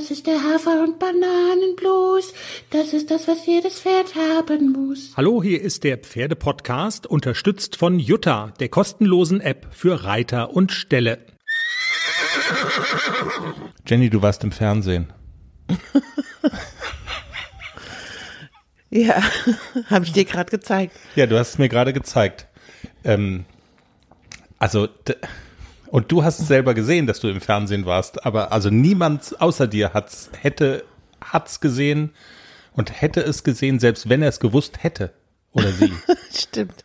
Das ist der Hafer- und Bananenblues. Das ist das, was jedes Pferd haben muss. Hallo, hier ist der Pferdepodcast, unterstützt von Jutta, der kostenlosen App für Reiter und Ställe. Jenny, du warst im Fernsehen. Ja, habe ich dir gerade gezeigt. Ja, du hast es mir gerade gezeigt. Ähm, also, und du hast es selber gesehen, dass du im Fernsehen warst, aber also niemand außer dir hat's, hätte, hat's gesehen und hätte es gesehen, selbst wenn er es gewusst hätte. Oder sie. Stimmt.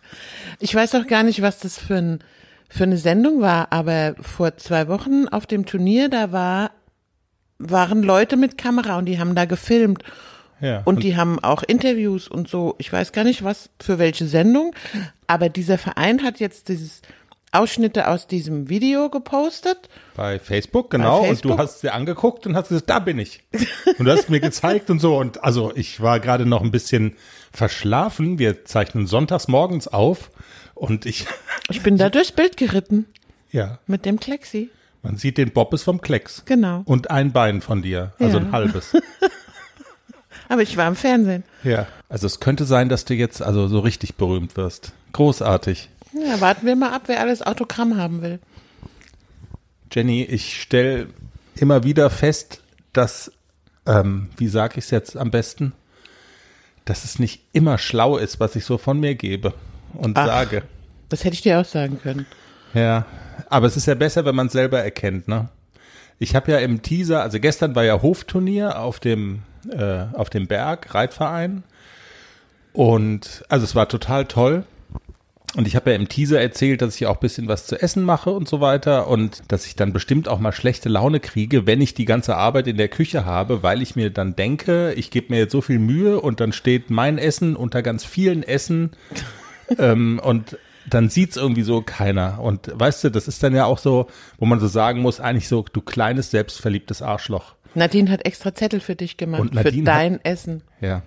Ich weiß auch gar nicht, was das für, ein, für eine Sendung war, aber vor zwei Wochen auf dem Turnier, da war, waren Leute mit Kamera und die haben da gefilmt. Ja. Und die haben auch Interviews und so. Ich weiß gar nicht, was für welche Sendung. Aber dieser Verein hat jetzt dieses Ausschnitte aus diesem Video gepostet. Bei Facebook, genau. Bei Facebook? Und du hast sie angeguckt und hast gesagt, da bin ich. Und du hast mir gezeigt und so. Und also ich war gerade noch ein bisschen verschlafen. Wir zeichnen sonntags morgens auf. Und ich, Ich bin da durchs Bild geritten ja, mit dem Klexi. man sieht den Bobbes vom Klecks. Genau. Und ein Bein von dir. Also Ja. ein halbes. Aber ich war im Fernsehen. Ja. Also es könnte sein, dass du jetzt also so richtig berühmt wirst. Großartig. Ja, warten wir mal ab, wer alles Autogramm haben will. Jenny, ich stelle immer wieder fest, dass, ähm, wie sage ich es jetzt am besten, dass es nicht immer schlau ist, was ich so von mir gebe und Ach. sage. Das hätte ich dir auch sagen können. Ja, aber es ist ja besser, wenn man es selber erkennt, ne? Ich habe ja im Teaser, also gestern war ja Hofturnier auf dem äh, auf dem Berg Reitverein und also es war total toll. Und ich habe ja im Teaser erzählt, dass ich auch ein bisschen was zu essen mache und so weiter und dass ich dann bestimmt auch mal schlechte Laune kriege, wenn ich die ganze Arbeit in der Küche habe, weil ich mir dann denke, ich gebe mir jetzt so viel Mühe und dann steht mein Essen unter ganz vielen Essen ähm, und dann sieht's irgendwie so keiner. Und weißt du, das ist dann ja auch so, wo man so sagen muss, eigentlich so, du kleines, selbstverliebtes Arschloch. Nadine hat extra Zettel für dich gemacht, für dein Essen. Ja.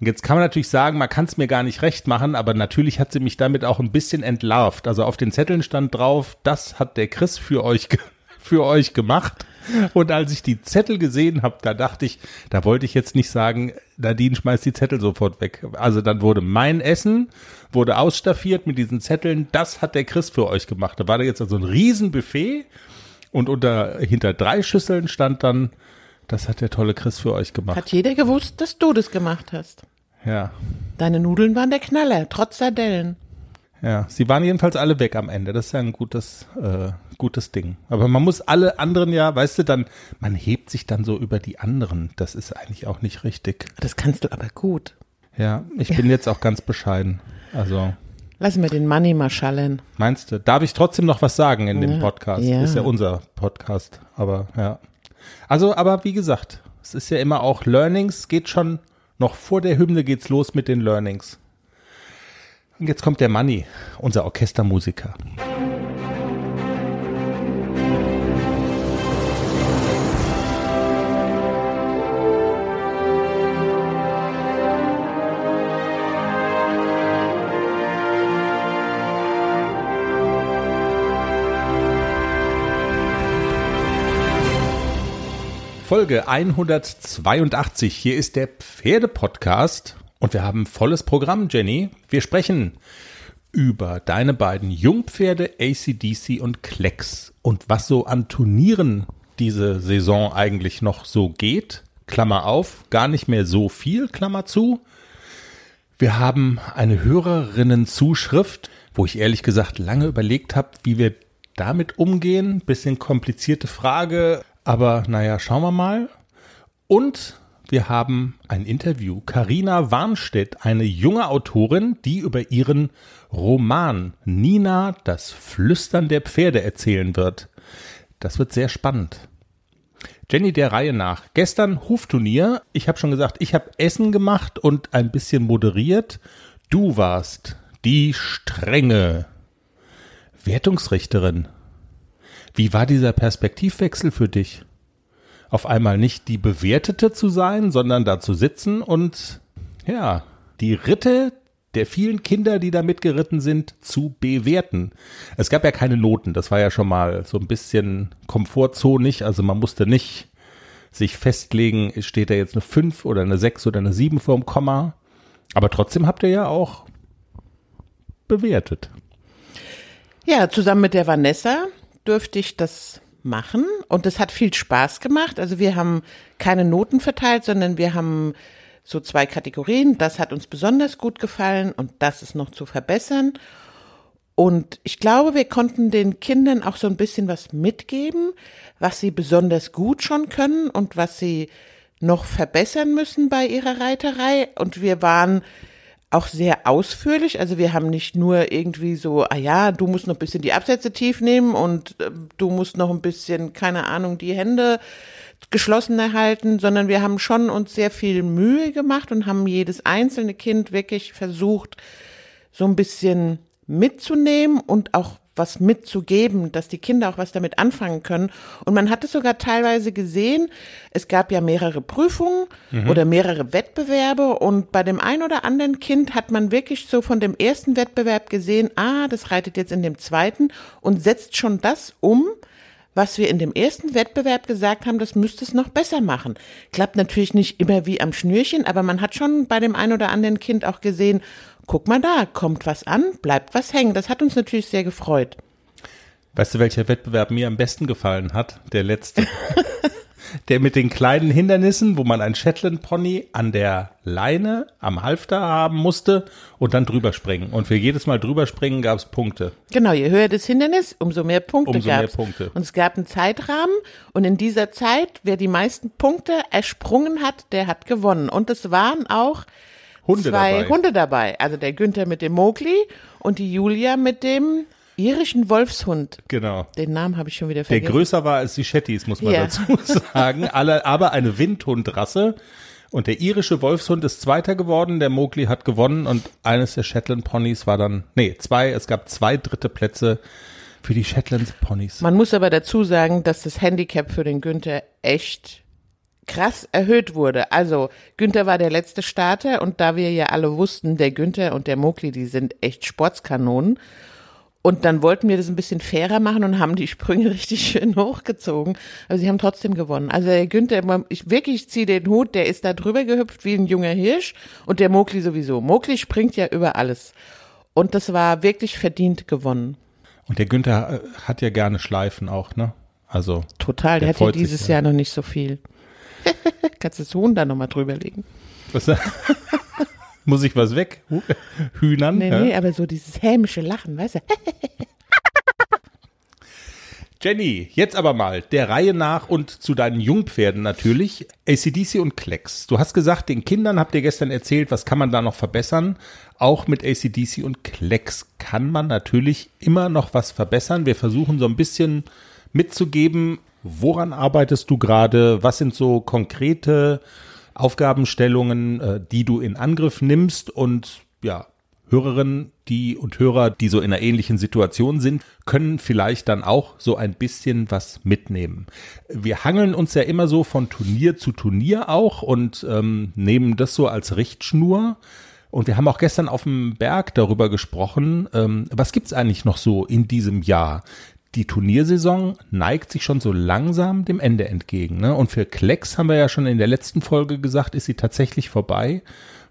Und jetzt kann man natürlich sagen, man kann es mir gar nicht recht machen, aber natürlich hat sie mich damit auch ein bisschen entlarvt. Also auf den Zetteln stand drauf, das hat der Chris für euch, für euch gemacht. Und als ich die Zettel gesehen habe, da dachte ich, da wollte ich jetzt nicht sagen, Nadine schmeißt die Zettel sofort weg. Also dann wurde mein Essen, wurde ausstaffiert mit diesen Zetteln, das hat der Chris für euch gemacht. Da war da jetzt also ein Riesenbuffet und unter, hinter drei Schüsseln stand dann, das hat der tolle Chris für euch gemacht. Hat jeder gewusst, dass du das gemacht hast. Ja. Deine Nudeln waren der Knaller, trotz Sardellen. Ja, sie waren jedenfalls alle weg am Ende. Das ist ja ein gutes, äh, gutes Ding. Aber man muss alle anderen ja, weißt du, dann, man hebt sich dann so über die anderen. Das ist eigentlich auch nicht richtig. Das kannst du aber gut. Ja, ich bin jetzt auch ganz bescheiden. Also, Lassen wir den Money mal schallen. meinst du, darf ich trotzdem noch was sagen in dem Ja, Podcast? ja. Ist ja unser Podcast, aber ja. Also, aber wie gesagt, es ist ja immer auch Learnings, geht schon, noch vor der Hymne geht's los mit den Learnings. Und jetzt kommt der Manni, unser Orchestermusiker. Folge 182. Hier ist der Pferdepodcast und wir haben volles Programm, Jenny. Wir sprechen über deine beiden Jungpferde ACDC und Klecks und was so an Turnieren diese Saison eigentlich noch so geht. Klammer auf, gar nicht mehr so viel, Klammer zu. Wir haben eine Hörerinnenzuschrift, wo ich ehrlich gesagt lange überlegt habe, wie wir damit umgehen. Bisschen komplizierte Frage, aber naja, schauen wir mal. Und wir haben ein Interview. Karina Warnstedt, eine junge Autorin, die über ihren Roman Nina, das Flüstern der Pferde erzählen wird. Das wird sehr spannend. Jenny der Reihe nach. Gestern Hufturnier. Ich habe schon gesagt, ich habe Essen gemacht und ein bisschen moderiert. Du warst die strenge Wertungsrichterin. Wie war dieser Perspektivwechsel für dich? Auf einmal nicht die Bewertete zu sein, sondern da zu sitzen und ja, die Ritte der vielen Kinder, die da mitgeritten sind, zu bewerten. Es gab ja keine Noten, das war ja schon mal so ein bisschen komfortzonig, also man musste nicht sich festlegen, steht da jetzt eine 5 oder eine 6 oder eine 7 vorm Komma. Aber trotzdem habt ihr ja auch bewertet. Ja, zusammen mit der Vanessa durfte ich das machen und es hat viel Spaß gemacht. Also wir haben keine Noten verteilt, sondern wir haben so zwei Kategorien. Das hat uns besonders gut gefallen und das ist noch zu verbessern. Und ich glaube, wir konnten den Kindern auch so ein bisschen was mitgeben, was sie besonders gut schon können und was sie noch verbessern müssen bei ihrer Reiterei. Und wir waren auch sehr ausführlich. Also wir haben nicht nur irgendwie so, ah ja, du musst noch ein bisschen die Absätze tief nehmen und äh, du musst noch ein bisschen, keine Ahnung, die Hände geschlossen erhalten, sondern wir haben schon uns sehr viel Mühe gemacht und haben jedes einzelne Kind wirklich versucht, so ein bisschen mitzunehmen und auch was mitzugeben, dass die Kinder auch was damit anfangen können. Und man hat es sogar teilweise gesehen, es gab ja mehrere Prüfungen mhm. oder mehrere Wettbewerbe und bei dem einen oder anderen Kind hat man wirklich so von dem ersten Wettbewerb gesehen, ah, das reitet jetzt in dem zweiten und setzt schon das um, was wir in dem ersten Wettbewerb gesagt haben, das müsste es noch besser machen. Klappt natürlich nicht immer wie am Schnürchen, aber man hat schon bei dem einen oder anderen Kind auch gesehen, guck mal da, kommt was an, bleibt was hängen. Das hat uns natürlich sehr gefreut. Weißt du, welcher Wettbewerb mir am besten gefallen hat? Der letzte. der mit den kleinen Hindernissen, wo man ein Shetland Pony an der Leine am Halfter haben musste und dann drüber springen. Und für jedes Mal drüber springen gab es Punkte. Genau, je höher das Hindernis, umso mehr Punkte umso gab's. mehr Punkte. Und es gab einen Zeitrahmen und in dieser Zeit, wer die meisten Punkte ersprungen hat, der hat gewonnen. Und es waren auch Hunde zwei dabei. Hunde dabei. Also der Günther mit dem Mowgli und die Julia mit dem irischen Wolfshund. Genau. Den Namen habe ich schon wieder Der vergessen. größer war als die Shetties, muss man Ja. dazu sagen. Alle, aber eine Windhundrasse. Und der irische Wolfshund ist Zweiter geworden, der Mowgli hat gewonnen und eines der Shetland Ponys war dann, nee, zwei, es gab zwei dritte Plätze für die Shetland Ponys. Man muss aber dazu sagen, dass das Handicap für den Günther echt krass erhöht wurde. Also Günther war der letzte Starter und da wir ja alle wussten, der Günther und der Mokli, die sind echt Sportskanonen. Und dann wollten wir das ein bisschen fairer machen und haben die Sprünge richtig schön hochgezogen. Aber sie haben trotzdem gewonnen. Also der Günther, ich wirklich ich ziehe den Hut, der ist da drüber gehüpft wie ein junger Hirsch und der Mokli sowieso. Mokli springt ja über alles. Und das war wirklich verdient gewonnen. Und der Günther äh, hat ja gerne Schleifen auch, ne? Also. Total, der, Der hat ja dieses ja. Jahr noch nicht so viel. Kannst du das Huhn da nochmal drüber legen? Was, muss ich was weg? Hühnern? Nee, ja? nee, aber so dieses hämische Lachen, weißt du? Jenny, jetzt aber mal der Reihe nach und zu deinen Jungpferden natürlich. ACDC und Klecks. Du hast gesagt, den Kindern habt ihr gestern erzählt, was kann man da noch verbessern. Auch mit ACDC und Klecks kann man natürlich immer noch was verbessern. Wir versuchen so ein bisschen mitzugeben, woran arbeitest du gerade, was sind so konkrete Aufgabenstellungen, äh, die du in Angriff nimmst und ja, Hörerinnen, die und Hörer, die so in einer ähnlichen Situation sind, können vielleicht dann auch so ein bisschen was mitnehmen. Wir hangeln uns ja immer so von Turnier zu Turnier auch und ähm, nehmen das so als Richtschnur. Und wir haben auch gestern auf dem Berg darüber gesprochen, ähm, was gibt's eigentlich noch so in diesem Jahr? Die Turniersaison neigt sich schon so langsam dem Ende entgegen. Ne? Und für Klecks haben wir ja schon in der letzten Folge gesagt, ist sie tatsächlich vorbei,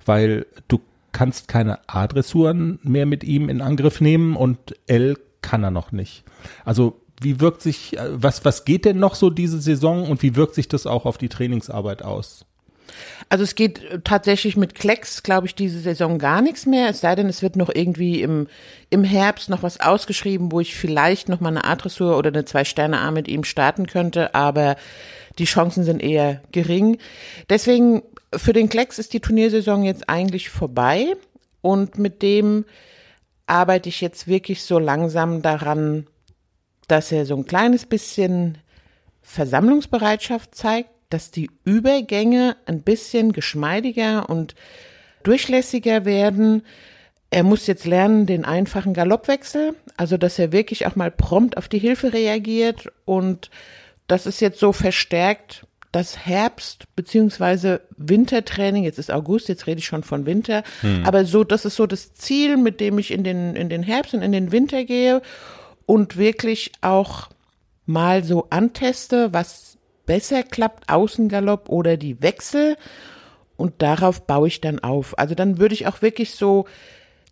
weil du kannst keine A-Dressuren mehr mit ihm in Angriff nehmen und L kann er noch nicht. Also wie wirkt sich, äh, was, was geht denn noch so diese Saison und wie wirkt sich das auch auf die Trainingsarbeit aus? Also es geht äh, tatsächlich mit Klecks, glaube ich, diese Saison gar nichts mehr. Es sei denn, es wird noch irgendwie im, im Herbst noch was ausgeschrieben, wo ich vielleicht noch mal eine A-Dressur oder eine Zwei-Sterne-A mit ihm starten könnte, aber die Chancen sind eher gering. Deswegen, für den Klecks ist die Turniersaison jetzt eigentlich vorbei und mit dem arbeite ich jetzt wirklich so langsam daran, dass er so ein kleines bisschen Versammlungsbereitschaft zeigt, dass die Übergänge ein bisschen geschmeidiger und durchlässiger werden. Er muss jetzt lernen, den einfachen Galoppwechsel, also dass er wirklich auch mal prompt auf die Hilfe reagiert und das ist jetzt so verstärkt das Herbst- beziehungsweise Wintertraining, jetzt ist August, jetzt rede ich schon von Winter, aber so, das ist so das Ziel, mit dem ich in den, in den Herbst und in den Winter gehe und wirklich auch mal so anteste, was besser klappt, Außengalopp oder die Wechsel. Und darauf baue ich dann auf. Also dann würde ich auch wirklich so,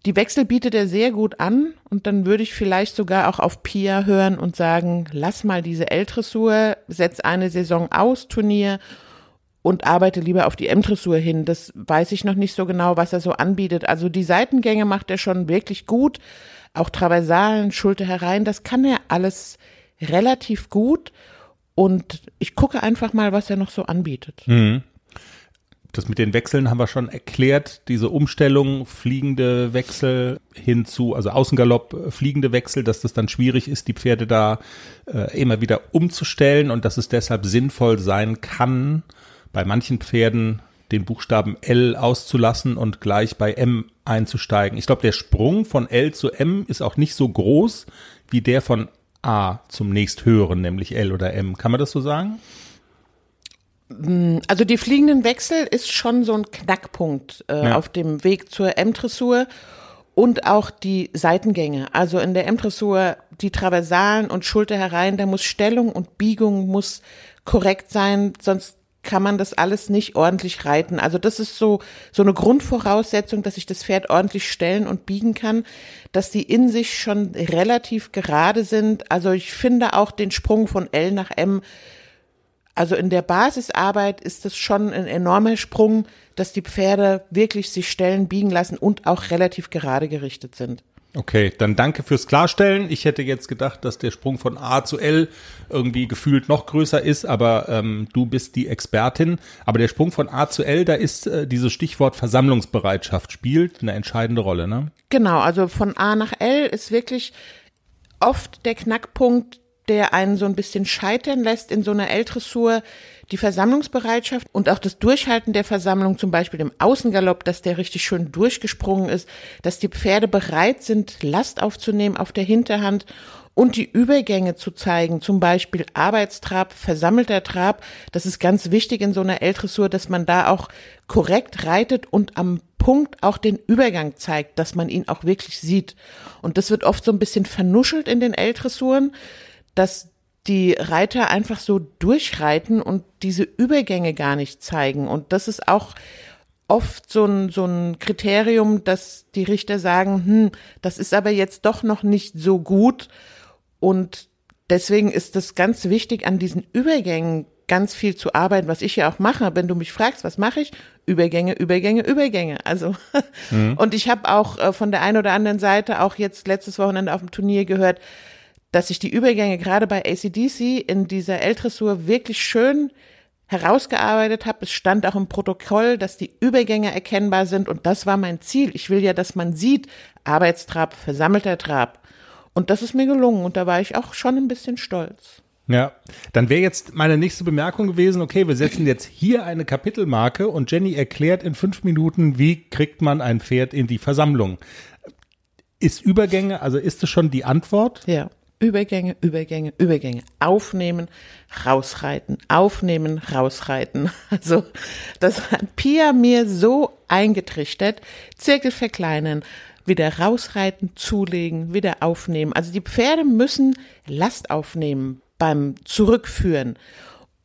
die Wechsel bietet er sehr gut an und dann würde ich vielleicht sogar auch auf Pia hören und sagen, lass mal diese L-Dressur, setz eine Saison aus, Turnier und arbeite lieber auf die M-Dressur hin. Das weiß ich noch nicht so genau, was er so anbietet. Also die Seitengänge macht er schon wirklich gut. Auch Traversalen, Schulter herein, das kann er alles relativ gut. Und ich gucke einfach mal, was er noch so anbietet. Mhm. Das mit den Wechseln haben wir schon erklärt. Diese Umstellung, fliegende Wechsel hinzu, also Außengalopp, fliegende Wechsel, dass das dann schwierig ist, die Pferde da äh, immer wieder umzustellen und dass es deshalb sinnvoll sein kann, bei manchen Pferden den Buchstaben L auszulassen und gleich bei M einzusteigen. Ich glaube, der Sprung von L zu M ist auch nicht so groß wie der von A zum nächsthöheren, nämlich L oder M. Kann man das so sagen? Also die fliegenden Wechsel ist schon so ein Knackpunkt äh, ja. auf dem Weg zur M-Dressur und auch die Seitengänge. Also in der M-Dressur die Traversalen und Schulter herein, da muss Stellung und Biegung muss korrekt sein, sonst kann man das alles nicht ordentlich reiten. Also das ist so, so eine Grundvoraussetzung, dass ich das Pferd ordentlich stellen und biegen kann, dass die in sich schon relativ gerade sind. Also ich finde auch den Sprung von L nach M, also in der Basisarbeit ist das schon ein enormer Sprung, dass die Pferde wirklich sich stellen, biegen lassen und auch relativ gerade gerichtet sind. Okay, dann danke fürs Klarstellen. Ich hätte jetzt gedacht, dass der Sprung von A zu L irgendwie gefühlt noch größer ist, aber ähm, du bist die Expertin. Aber der Sprung von A zu L, da ist äh, dieses Stichwort Versammlungsbereitschaft spielt eine entscheidende Rolle, ne? Genau, also von A nach L ist wirklich oft der Knackpunkt, der einen so ein bisschen scheitern lässt in so einer L-Dressur die Versammlungsbereitschaft und auch das Durchhalten der Versammlung, zum Beispiel im Außengalopp, dass der richtig schön durchgesprungen ist, dass die Pferde bereit sind, Last aufzunehmen auf der Hinterhand und die Übergänge zu zeigen, zum Beispiel Arbeitstrab, versammelter Trab. Das ist ganz wichtig in so einer L-Dressur, dass man da auch korrekt reitet und am Punkt auch den Übergang zeigt, dass man ihn auch wirklich sieht. Und das wird oft so ein bisschen vernuschelt in den L-Dressuren, dass die Reiter einfach so durchreiten und diese Übergänge gar nicht zeigen. Und das ist auch oft so ein, so ein Kriterium, dass die Richter sagen, hm, das ist aber jetzt doch noch nicht so gut. Und deswegen ist das ganz wichtig, an diesen Übergängen ganz viel zu arbeiten, was ich ja auch mache. Wenn du mich fragst, was mache ich? Übergänge, Übergänge, Übergänge. Also mhm. und ich habe auch äh, von der einen oder anderen Seite auch jetzt letztes Wochenende auf dem Turnier gehört, dass ich die Übergänge gerade bei ACDC in dieser L-Dressur wirklich schön herausgearbeitet habe. Es stand auch im Protokoll, dass die Übergänge erkennbar sind und das war mein Ziel. Ich will ja, dass man sieht, Arbeitstrab, versammelter Trab. Und das ist mir gelungen und da war ich auch schon ein bisschen stolz. Ja, dann wäre jetzt meine nächste Bemerkung gewesen, okay, wir setzen jetzt hier eine Kapitelmarke und Jenny erklärt in fünf Minuten, wie kriegt man ein Pferd in die Versammlung. Ist Übergänge, also ist es schon die Antwort? Ja. Übergänge, Übergänge, Übergänge. Aufnehmen, rausreiten, aufnehmen, rausreiten. Also, das hat Pia mir so eingetrichtert. Zirkel verkleinern, wieder rausreiten, zulegen, wieder aufnehmen. Also die Pferde müssen Last aufnehmen beim Zurückführen.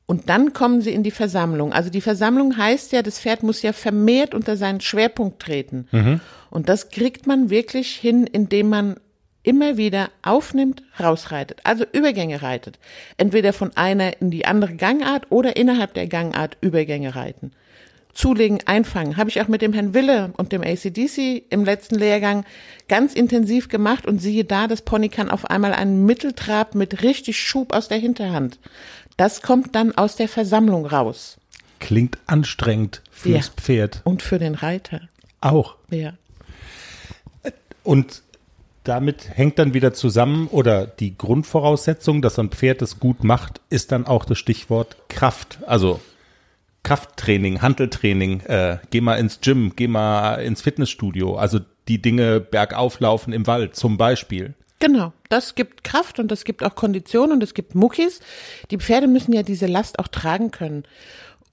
Und dann kommen sie in die Versammlung. Also die Versammlung heißt ja, das Pferd muss ja vermehrt unter seinen Schwerpunkt treten. Mhm. Und das kriegt man wirklich hin, indem man immer wieder aufnimmt, rausreitet, also Übergänge reitet. Entweder von einer in die andere Gangart oder innerhalb der Gangart Übergänge reiten. Zulegen, einfangen, habe ich auch mit dem Herrn Wille und dem ACDC im letzten Lehrgang ganz intensiv gemacht und siehe da, das Pony kann auf einmal einen Mitteltrab mit richtig Schub aus der Hinterhand. Das kommt dann aus der Versammlung raus. Klingt anstrengend fürs ja. Pferd. Und für den Reiter. Auch. Ja. Und damit hängt dann wieder zusammen oder die Grundvoraussetzung, dass ein Pferd es gut macht, ist dann auch das Stichwort Kraft. Also Krafttraining, Handeltraining, äh, geh mal ins Gym, geh mal ins Fitnessstudio. Also die Dinge bergauf laufen im Wald zum Beispiel. Genau, das gibt Kraft und das gibt auch Kondition und es gibt Muckis. Die Pferde müssen ja diese Last auch tragen können.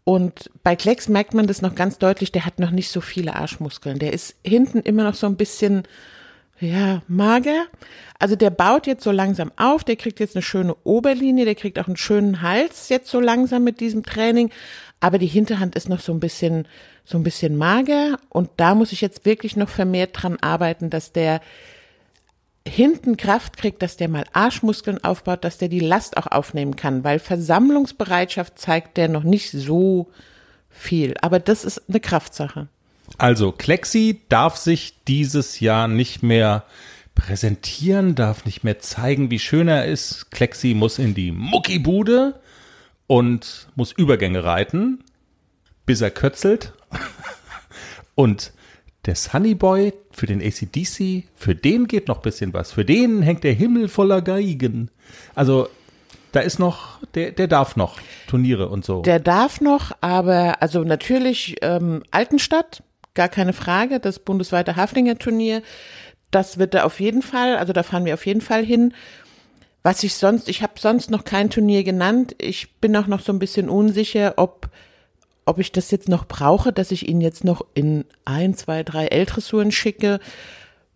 Und bei Klecks merkt man das noch ganz deutlich, der hat noch nicht so viele Arschmuskeln. Der ist hinten immer noch so ein bisschen ja, mager. Also der baut jetzt so langsam auf, der kriegt jetzt eine schöne Oberlinie, der kriegt auch einen schönen Hals jetzt so langsam mit diesem Training. Aber die Hinterhand ist noch so ein bisschen, so ein bisschen mager. Und da muss ich jetzt wirklich noch vermehrt dran arbeiten, dass der hinten Kraft kriegt, dass der mal Arschmuskeln aufbaut, dass der die Last auch aufnehmen kann, weil Versammlungsbereitschaft zeigt der noch nicht so viel. Aber das ist eine Kraftsache. Also, Klexi darf sich dieses Jahr nicht mehr präsentieren, darf nicht mehr zeigen, wie schön er ist. Klexi muss in die Muckibude und muss Übergänge reiten, bis er kötzelt. und der Sunny Boy für den ACDC, für den geht noch bisschen was. Für den hängt der Himmel voller Geigen. Also da ist noch, der, der darf noch Turniere und so. Der darf noch, aber also natürlich ähm, Altenstadt, gar keine Frage, das bundesweite Haflinger Turnier, das wird da auf jeden Fall, also da fahren wir auf jeden Fall hin. Was ich sonst, ich habe sonst noch kein Turnier genannt. Ich bin auch noch so ein bisschen unsicher, ob ob ich das jetzt noch brauche, dass ich ihn jetzt noch in ein, zwei, drei L-Dressuren schicke,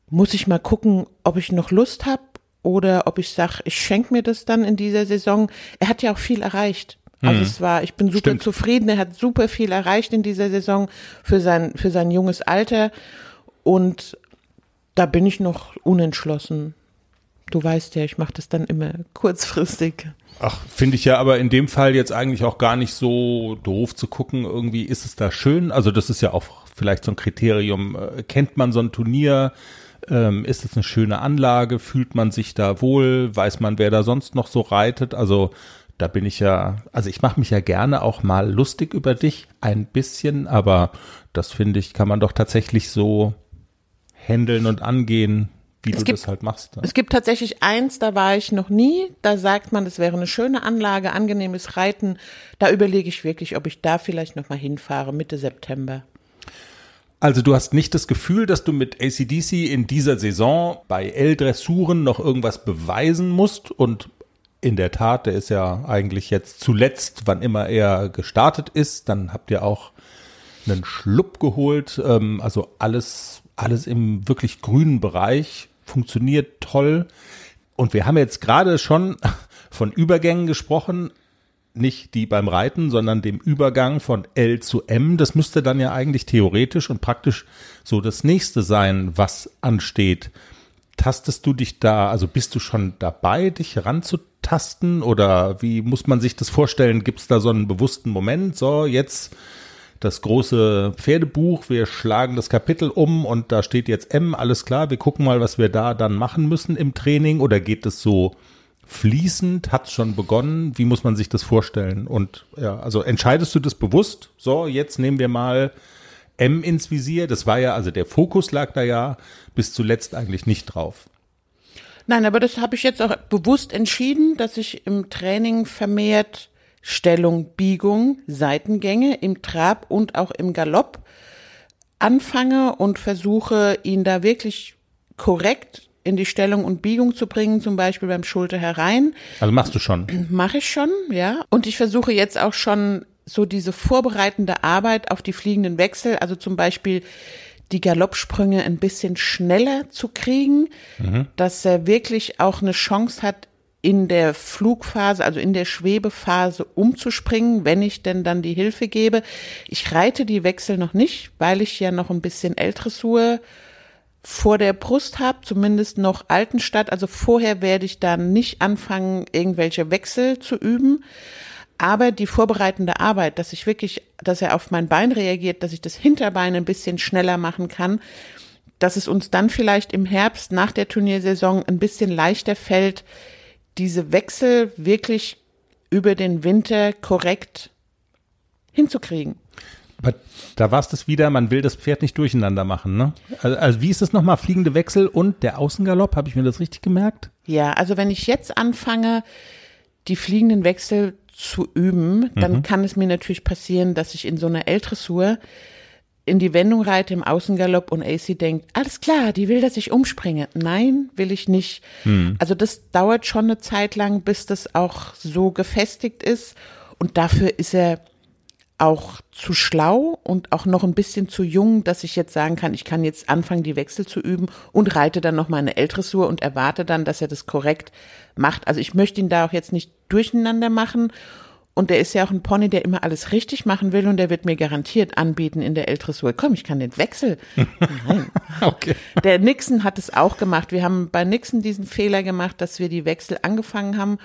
muss ich mal gucken, ob ich noch Lust habe oder ob ich sage, ich schenke mir das dann in dieser Saison. Er hat ja auch viel erreicht. Also mhm. es war, ich bin super Stimmt. zufrieden. Er hat super viel erreicht in dieser Saison für sein, für sein junges Alter. Und da bin ich noch unentschlossen. Du weißt ja, ich mache das dann immer kurzfristig. Ach, finde ich ja aber in dem Fall jetzt eigentlich auch gar nicht so doof zu gucken, irgendwie ist es da schön. Also das ist ja auch vielleicht so ein Kriterium. Äh, kennt man so ein Turnier? Ähm, ist es eine schöne Anlage? Fühlt man sich da wohl? Weiß man, wer da sonst noch so reitet? Also da bin ich ja, also ich mache mich ja gerne auch mal lustig über dich, ein bisschen, aber das finde ich, kann man doch tatsächlich so handeln und angehen, wie es du gibt, das halt machst. Ne? Es gibt tatsächlich eins, da war ich noch nie. Da sagt man, es wäre eine schöne Anlage, angenehmes Reiten. Da überlege ich wirklich, ob ich da vielleicht noch mal hinfahre Mitte September. Also du hast nicht das Gefühl, dass du mit ACDC in dieser Saison bei L-Dressuren noch irgendwas beweisen musst und in der Tat, der ist ja eigentlich jetzt zuletzt, wann immer er gestartet ist, dann habt ihr auch einen Schlupp geholt, ähm, also alles, alles im wirklich grünen Bereich funktioniert toll. Und wir haben jetzt gerade schon von Übergängen gesprochen, nicht die beim Reiten, sondern dem Übergang von L zu M. Das müsste dann ja eigentlich theoretisch und praktisch so das nächste sein, was ansteht. Tastest du dich da, also bist du schon dabei, dich ranzutasten oder wie muss man sich das vorstellen? Gibt es da so einen bewussten Moment? So, jetzt das große Pferdebuch, wir schlagen das Kapitel um und da steht jetzt M, alles klar, wir gucken mal, was wir da dann machen müssen im Training oder geht es so fließend, hat es schon begonnen, wie muss man sich das vorstellen? Und ja, also entscheidest du das bewusst? So, jetzt nehmen wir mal M ins Visier, das war ja, also der Fokus lag da ja bis zuletzt eigentlich nicht drauf. Nein, aber das habe ich jetzt auch bewusst entschieden, dass ich im Training vermehrt Stellung, Biegung, Seitengänge im Trab und auch im Galopp anfange und versuche, ihn da wirklich korrekt in die Stellung und Biegung zu bringen, zum Beispiel beim Schulter herein. Also machst du schon? Mache ich schon, ja. Und ich versuche jetzt auch schon so diese vorbereitende Arbeit auf die fliegenden Wechsel, also zum Beispiel die Galoppsprünge ein bisschen schneller zu kriegen, mhm. dass er wirklich auch eine Chance hat, in der Flugphase, also in der Schwebephase umzuspringen, wenn ich denn dann die Hilfe gebe. Ich reite die Wechsel noch nicht, weil ich ja noch ein bisschen L-Dressur vor der Brust habe, zumindest noch Altenstadt. Also vorher werde ich dann nicht anfangen, irgendwelche Wechsel zu üben. Aber die vorbereitende Arbeit, dass ich wirklich, dass er auf mein Bein reagiert, dass ich das Hinterbein ein bisschen schneller machen kann, dass es uns dann vielleicht im Herbst nach der Turniersaison ein bisschen leichter fällt, diese Wechsel wirklich über den Winter korrekt hinzukriegen. Aber da war es das wieder, man will das Pferd nicht durcheinander machen, ne? Also, also wie ist das nochmal? Fliegende Wechsel und der Außengalopp, habe ich mir das richtig gemerkt? Ja, also wenn ich jetzt anfange, die fliegenden Wechsel zu üben, dann mhm. kann es mir natürlich passieren, dass ich in so einer L-Dressur in die Wendung reite im Außengalopp und AC denkt, alles klar, die will, dass ich umspringe. Nein, will ich nicht. Hm. Also das dauert schon eine Zeit lang, bis das auch so gefestigt ist. Und dafür ist er auch zu schlau und auch noch ein bisschen zu jung, dass ich jetzt sagen kann, ich kann jetzt anfangen, die Wechsel zu üben und reite dann noch mal eine L-Dressur und erwarte dann, dass er das korrekt macht. Also ich möchte ihn da auch jetzt nicht durcheinander machen. Und der ist ja auch ein Pony, der immer alles richtig machen will und der wird mir garantiert anbieten in der L-Dressur. Komm, ich kann den Wechsel. Nein. Okay. Der Nixon hat es auch gemacht. Wir haben bei Nixon diesen Fehler gemacht, dass wir die Wechsel angefangen haben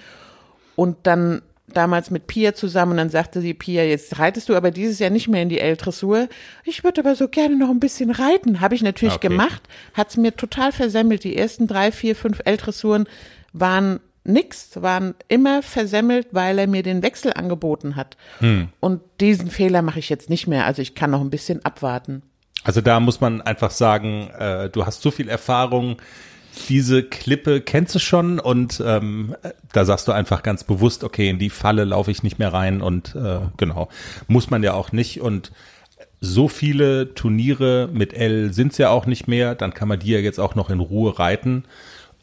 und dann damals mit Pia zusammen und dann sagte sie, Pia, jetzt reitest du aber dieses Jahr nicht mehr in die L-Dressur. Ich würde aber so gerne noch ein bisschen reiten. Habe ich natürlich Okay. gemacht, hat es mir total versemmelt. Die ersten drei, vier, fünf L-Dressuren waren nix, waren immer versemmelt, weil er mir den Wechsel angeboten hat. Und diesen Fehler mache ich jetzt nicht mehr. Also ich kann noch ein bisschen abwarten. Also da muss man einfach sagen, äh, du hast so viel Erfahrung, diese Klippe kennst du schon und ähm, da sagst du einfach ganz bewusst, okay, in die Falle laufe ich nicht mehr rein und äh, genau, muss man ja auch nicht und so viele Turniere mit L sind's ja auch nicht mehr, dann kann man die ja jetzt auch noch in Ruhe reiten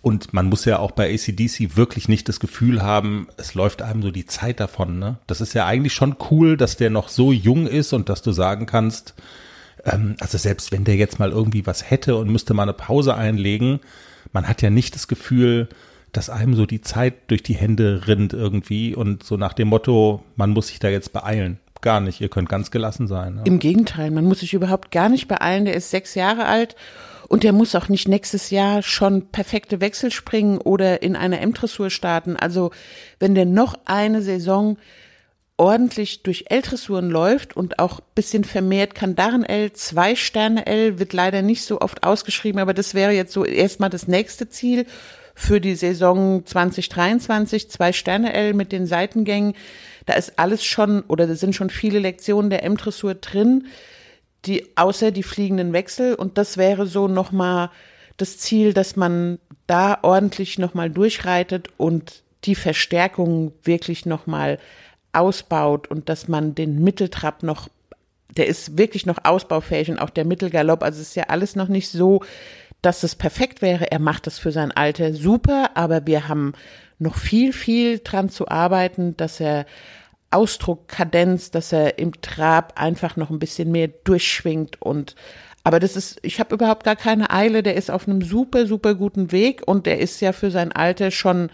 und man muss ja auch bei ACDC wirklich nicht das Gefühl haben, es läuft einem so die Zeit davon. Ne? Das ist ja eigentlich schon cool, dass der noch so jung ist und dass du sagen kannst, ähm, also selbst wenn der jetzt mal irgendwie was hätte und müsste mal eine Pause einlegen, man hat ja nicht das Gefühl, dass einem so die Zeit durch die Hände rinnt irgendwie und so nach dem Motto, man muss sich da jetzt beeilen. Gar nicht, ihr könnt ganz gelassen sein. Ne? Im Gegenteil, man muss sich überhaupt gar nicht beeilen. Der ist sechs Jahre alt und der muss auch nicht nächstes Jahr schon perfekte Wechsel springen oder in einer M-Dressur starten. Also wenn der noch eine Saison ordentlich durch L-Dressuren läuft und auch bisschen vermehrt Kandaren-L, zwei Sterne-L wird leider nicht so oft ausgeschrieben, aber das wäre jetzt so erstmal das nächste Ziel für die Saison 2023, zwei Sterne-L mit den Seitengängen. Da ist alles schon, oder da sind schon viele Lektionen der M-Dressur drin, die, außer die fliegenden Wechsel. Und das wäre so nochmal das Ziel, dass man da ordentlich nochmal durchreitet und die Verstärkung wirklich nochmal ausbaut und dass man den Mitteltrab noch, der ist wirklich noch ausbaufähig und auch der Mittelgalopp, also es ist ja alles noch nicht so, dass es perfekt wäre. Er macht das für sein Alter super, aber wir haben noch viel, viel dran zu arbeiten, dass er Ausdruck, Kadenz, dass er im Trab einfach noch ein bisschen mehr durchschwingt und aber das ist, ich habe überhaupt gar keine Eile, der ist auf einem super, super guten Weg und der ist ja für sein Alter schon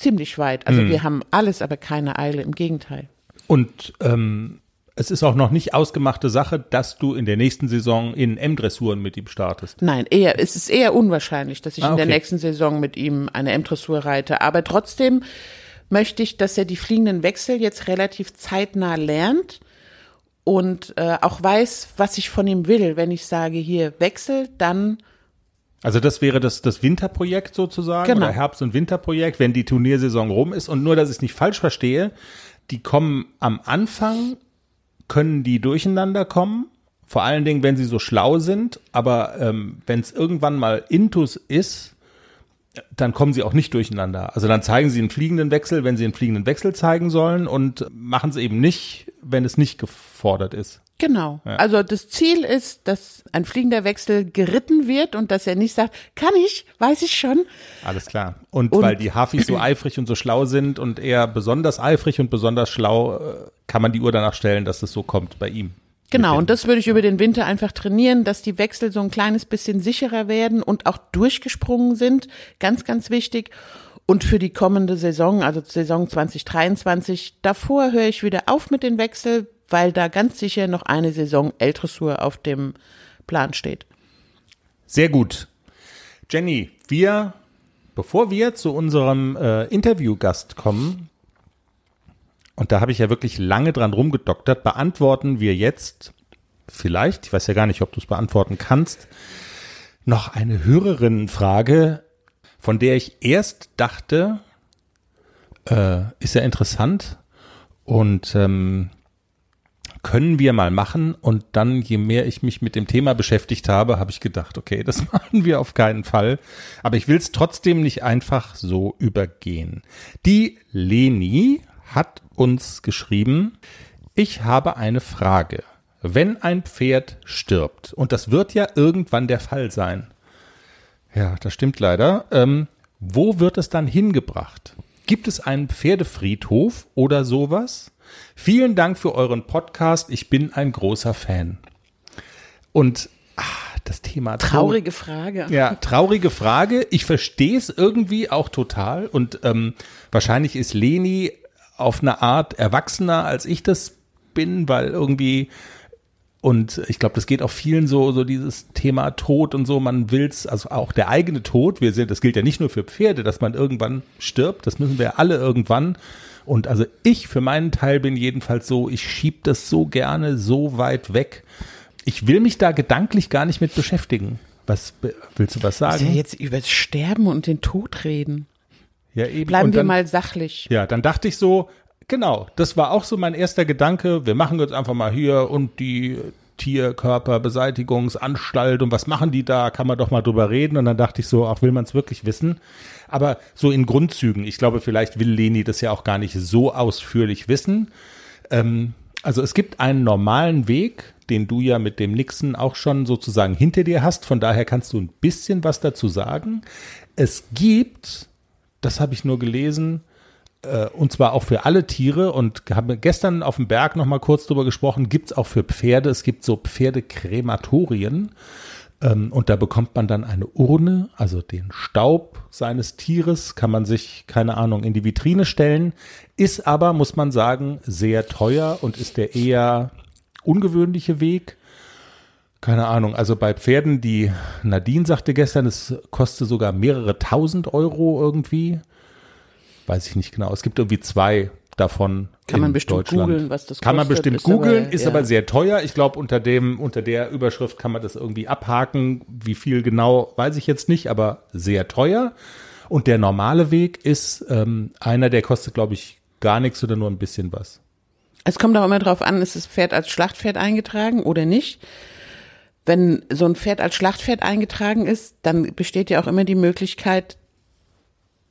ziemlich weit. Also wir haben alles, aber keine Eile, im Gegenteil. Und ähm, es ist auch noch nicht ausgemachte Sache, dass du in der nächsten Saison in M-Dressuren mit ihm startest. Nein, eher, es ist eher unwahrscheinlich, dass ich Ah, in der okay. nächsten Saison mit ihm eine M-Dressur reite. Aber trotzdem möchte ich, dass er die fliegenden Wechsel jetzt relativ zeitnah lernt und äh, auch weiß, was ich von ihm will. Wenn ich sage, hier Wechsel, dann Also das wäre das, das Winterprojekt sozusagen Genau. oder Herbst- und Winterprojekt, wenn die Turniersaison rum ist. Und nur, dass ich es nicht falsch verstehe, die kommen am Anfang, können die durcheinander kommen, vor allen Dingen, wenn sie so schlau sind, aber ähm, wenn es irgendwann mal Intus ist, dann kommen sie auch nicht durcheinander. Also dann zeigen sie einen fliegenden Wechsel, wenn sie einen fliegenden Wechsel zeigen sollen und machen es eben nicht, wenn es nicht gefordert ist. Genau. Also das Ziel ist, dass ein fliegender Wechsel geritten wird und dass er nicht sagt, kann ich, weiß ich schon. Alles klar. Und, Und- weil die Hafis so eifrig und so schlau sind und er besonders eifrig und besonders schlau, äh, kann man die Uhr danach stellen, dass es so kommt bei ihm. Genau, und das würde ich über den Winter einfach trainieren, dass die Wechsel so ein kleines bisschen sicherer werden und auch durchgesprungen sind. Ganz, ganz wichtig. Und für die kommende Saison, also Saison 2023, davor höre ich wieder auf mit den Wechsel, weil da ganz sicher noch eine Saison L-Dressur auf dem Plan steht. Sehr gut. Jenny, wir, bevor wir zu unserem äh, Interviewgast kommen, und da habe ich ja wirklich lange dran rumgedoktert, beantworten wir jetzt vielleicht, ich weiß ja gar nicht, ob du es beantworten kannst, noch eine Hörerinnenfrage, von der ich erst dachte, äh, ist ja interessant und ähm, können wir mal machen. Und dann, je mehr ich mich mit dem Thema beschäftigt habe, habe ich gedacht, okay, das machen wir auf keinen Fall. Aber ich will es trotzdem nicht einfach so übergehen. Die Leni hat uns geschrieben, ich habe eine Frage. Wenn ein Pferd stirbt, und das wird ja irgendwann der Fall sein, ja, das stimmt leider, ähm, wo wird es dann hingebracht? Gibt es einen Pferdefriedhof oder sowas? Vielen Dank für euren Podcast. Ich bin ein großer Fan. Und ah, das Thema Traurige Frage. Ja, traurige Frage. Ich verstehe es irgendwie auch total. Und ähm, wahrscheinlich ist Leni auf eine Art erwachsener, als ich das bin, weil irgendwie und ich glaube, das geht auch vielen so, so dieses Thema Tod und so. Man will's, also auch der eigene Tod. Wir sind, das gilt ja nicht nur für Pferde, dass man irgendwann stirbt. Das müssen wir alle irgendwann. Und also ich für meinen Teil bin jedenfalls so, ich schieb das so gerne so weit weg. Ich will mich da gedanklich gar nicht mit beschäftigen. Was willst du was sagen? Ja, jetzt über das Sterben und den Tod reden. Ja, eben. Bleiben Und wir dann- mal sachlich. Ja, dann dachte ich so, genau, das war auch so mein erster Gedanke. Wir machen jetzt einfach mal hier und die Tierkörperbeseitigungsanstalt und was machen die da? Kann man doch mal drüber reden. Und dann dachte ich so, ach, will man es wirklich wissen? Aber so in Grundzügen. Ich glaube, vielleicht will Leni das ja auch gar nicht so ausführlich wissen. Ähm, also es gibt einen normalen Weg, den du ja mit dem Nixon auch schon sozusagen hinter dir hast. Von daher kannst du ein bisschen was dazu sagen. Es gibt, das habe ich nur gelesen, äh, und zwar auch für alle Tiere und haben gestern auf dem Berg noch mal kurz drüber gesprochen, gibt's auch für Pferde, es gibt so Pferdekrematorien und da bekommt man dann eine Urne, also den Staub seines Tieres, kann man sich, keine Ahnung, in die Vitrine stellen, ist aber, muss man sagen, sehr teuer und ist der eher ungewöhnliche Weg. Keine Ahnung, also bei Pferden, die Nadine sagte gestern, es kostet sogar mehrere tausend Euro irgendwie. Weiß ich nicht genau. Es gibt irgendwie zwei davon. Kann man bestimmt googeln, was das Kann man kostet, bestimmt ist aber- googeln, ist ja. aber sehr teuer. Ich glaube, unter dem, unter der Überschrift kann man das irgendwie abhaken. Wie viel genau, weiß ich jetzt nicht, aber sehr teuer. Und der normale Weg ist ähm, einer, der kostet, glaube ich, gar nichts oder nur ein bisschen was. Es kommt auch immer darauf an, ist das Pferd als Schlachtpferd eingetragen oder nicht. Wenn so ein Pferd als Schlachtpferd eingetragen ist, dann besteht ja auch immer die Möglichkeit,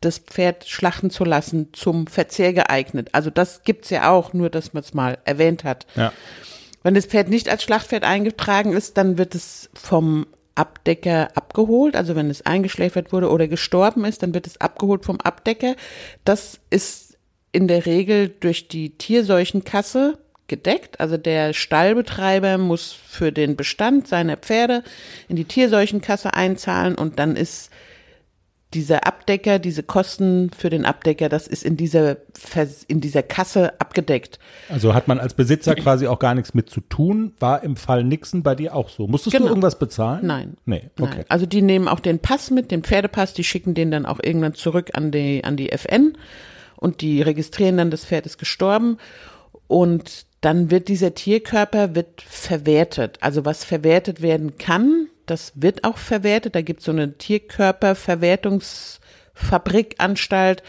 das Pferd schlachten zu lassen, zum Verzehr geeignet. Also das gibt's ja auch, nur dass man es mal erwähnt hat. Ja. Wenn das Pferd nicht als Schlachtpferd eingetragen ist, dann wird es vom Abdecker abgeholt. Also wenn es eingeschläfert wurde oder gestorben ist, dann wird es abgeholt vom Abdecker. Das ist in der Regel durch die Tierseuchenkasse gedeckt. Also der Stallbetreiber muss für den Bestand seiner Pferde in die Tierseuchenkasse einzahlen und dann ist dieser Abdecker, diese Kosten für den Abdecker, das ist in dieser, Vers- in dieser Kasse abgedeckt. Also hat man als Besitzer quasi auch gar nichts mit zu tun. War im Fall Nixon bei dir auch so. Musstest du Genau. irgendwas bezahlen? Nein. Nee, okay. Nein. Also die nehmen auch den Pass mit, den Pferdepass, die schicken den dann auch irgendwann zurück an die, an die FN und die registrieren dann, das Pferd ist gestorben und dann wird dieser Tierkörper wird verwertet. Also was verwertet werden kann, das wird auch verwertet. Da gibt es so eine Tierkörperverwertungsfabrikanstalt.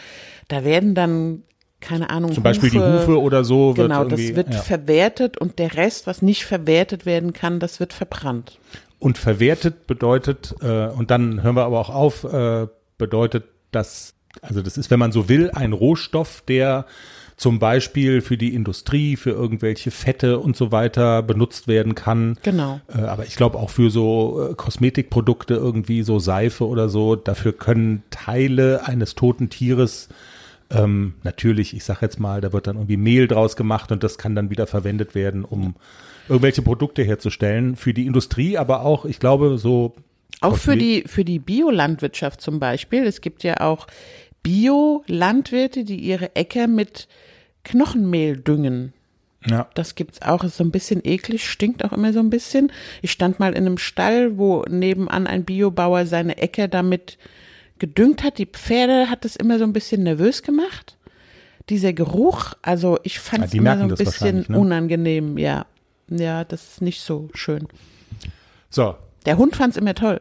Da werden dann, keine Ahnung, Zum Beispiel die Hufe oder so wird Genau, das wird ja. verwertet und der Rest, was nicht verwertet werden kann, das wird verbrannt. Und verwertet bedeutet, äh, und dann hören wir aber auch auf, äh, bedeutet, dass, also das ist, wenn man so will, ein Rohstoff, der zum Beispiel für die Industrie, für irgendwelche Fette und so weiter benutzt werden kann. Genau. Äh, aber ich glaube auch für so äh, Kosmetikprodukte irgendwie, so Seife oder so, dafür können Teile eines toten Tieres ähm, natürlich, ich sag jetzt mal, da wird dann irgendwie Mehl draus gemacht und das kann dann wieder verwendet werden, um irgendwelche Produkte herzustellen. Für die Industrie, aber auch, ich glaube, so. Auch für die, für die Biolandwirtschaft zum Beispiel. Es gibt ja auch Biolandwirte, die ihre Äcker mit Knochenmehl düngen. Ja. Das gibt's auch, ist so ein bisschen eklig, stinkt auch immer so ein bisschen. Ich stand mal in einem Stall, wo nebenan ein Biobauer seine Äcker damit gedüngt hat. Die Pferde hat es immer so ein bisschen nervös gemacht. Dieser Geruch, also ich fand Ja, es die immer so ein bisschen ne? unangenehm, ja. Ja, das ist nicht so schön. So, Der Hund fand's immer toll.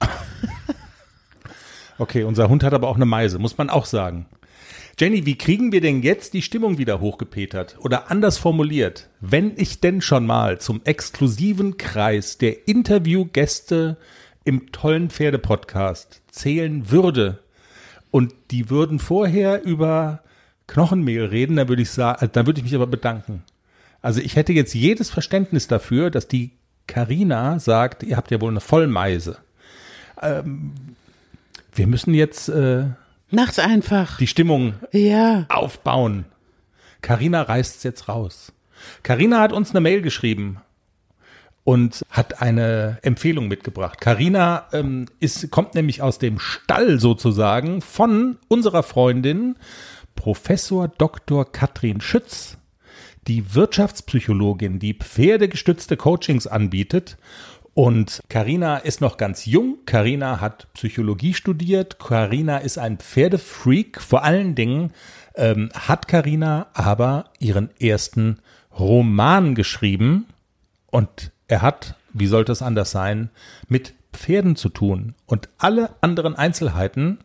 okay, unser Hund hat aber auch eine Meise, muss man auch sagen. Jenny, wie kriegen wir denn jetzt die Stimmung wieder hochgepetert? Oder anders formuliert, wenn ich denn schon mal zum exklusiven Kreis der Interviewgäste im tollen Pferdepodcast zählen würde und die würden vorher über Knochenmehl reden, dann würde ich sagen, dann würde ich mich aber bedanken. Also ich hätte jetzt jedes Verständnis dafür, dass die Karina sagt, ihr habt ja wohl eine Vollmeise. Ähm, wir müssen jetzt äh, Nachts einfach. die Stimmung Ja. aufbauen. Carina reißt jetzt raus. Carina hat uns eine Mail geschrieben und hat eine Empfehlung mitgebracht. Carina ähm, ist, kommt nämlich aus dem Stall sozusagen von unserer Freundin Professor Dr. Katrin Schütz, die Wirtschaftspsychologin, die pferdegestützte Coachings anbietet. Und Carina ist noch ganz jung. Carina hat Psychologie studiert. Carina ist ein Pferdefreak. Vor allen Dingen ähm, hat Carina aber ihren ersten Roman geschrieben und er hat, wie sollte es anders sein, mit Pferden zu tun. Und alle anderen Einzelheiten,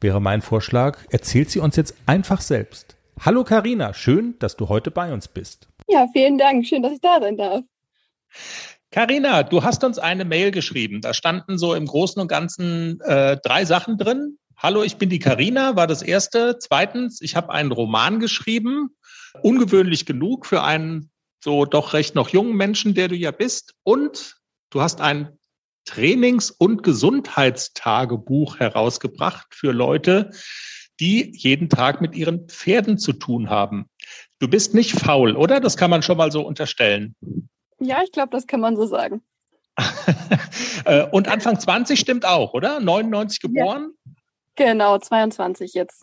wäre mein Vorschlag, erzählt sie uns jetzt einfach selbst. Hallo Karina, schön, dass du heute bei uns bist. Ja, vielen Dank, schön, dass ich da sein darf. Karina, du hast uns eine Mail geschrieben. Da standen so im Großen und Ganzen äh, drei Sachen drin. Hallo, ich bin die Karina, war das erste. Zweitens, ich habe einen Roman geschrieben, ungewöhnlich genug für einen so doch recht noch jungen Menschen, der du ja bist. Und du hast ein Trainings- und Gesundheitstagebuch herausgebracht für Leute, die jeden Tag mit ihren Pferden zu tun haben. Du bist nicht faul, oder? Das kann man schon mal so unterstellen. Ja, ich glaube, das kann man so sagen. Äh, und Anfang 20 stimmt auch, oder? 99 geboren? Ja. Genau, 22 jetzt.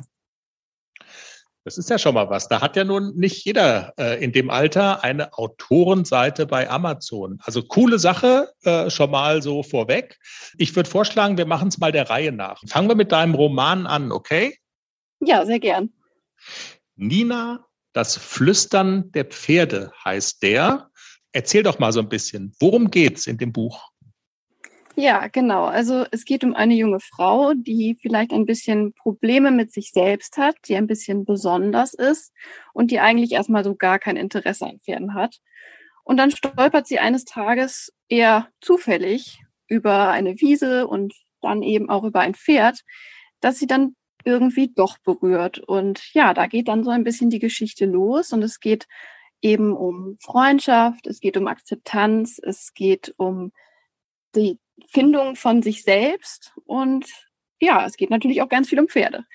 Das ist ja schon mal was. Da hat ja nun nicht jeder äh, in dem Alter eine Autorenseite bei Amazon. Also coole Sache, äh, schon mal so vorweg. Ich würde vorschlagen, wir machen es mal der Reihe nach. Fangen wir mit deinem Roman an, okay? Ja, sehr gern. Nina, das Flüstern der Pferde heißt der. Erzähl doch mal so ein bisschen, worum geht's in dem Buch? Ja, genau. Also es geht um eine junge Frau, die vielleicht ein bisschen Probleme mit sich selbst hat, die ein bisschen besonders ist und die eigentlich erstmal so gar kein Interesse an Pferden hat. Und dann stolpert sie eines Tages eher zufällig über eine Wiese und dann eben auch über ein Pferd, das sie dann irgendwie doch berührt. Und ja, da geht dann so ein bisschen die Geschichte los und es geht eben um Freundschaft, es geht um Akzeptanz, es geht um die Findung von sich selbst und ja, es geht natürlich auch ganz viel um Pferde.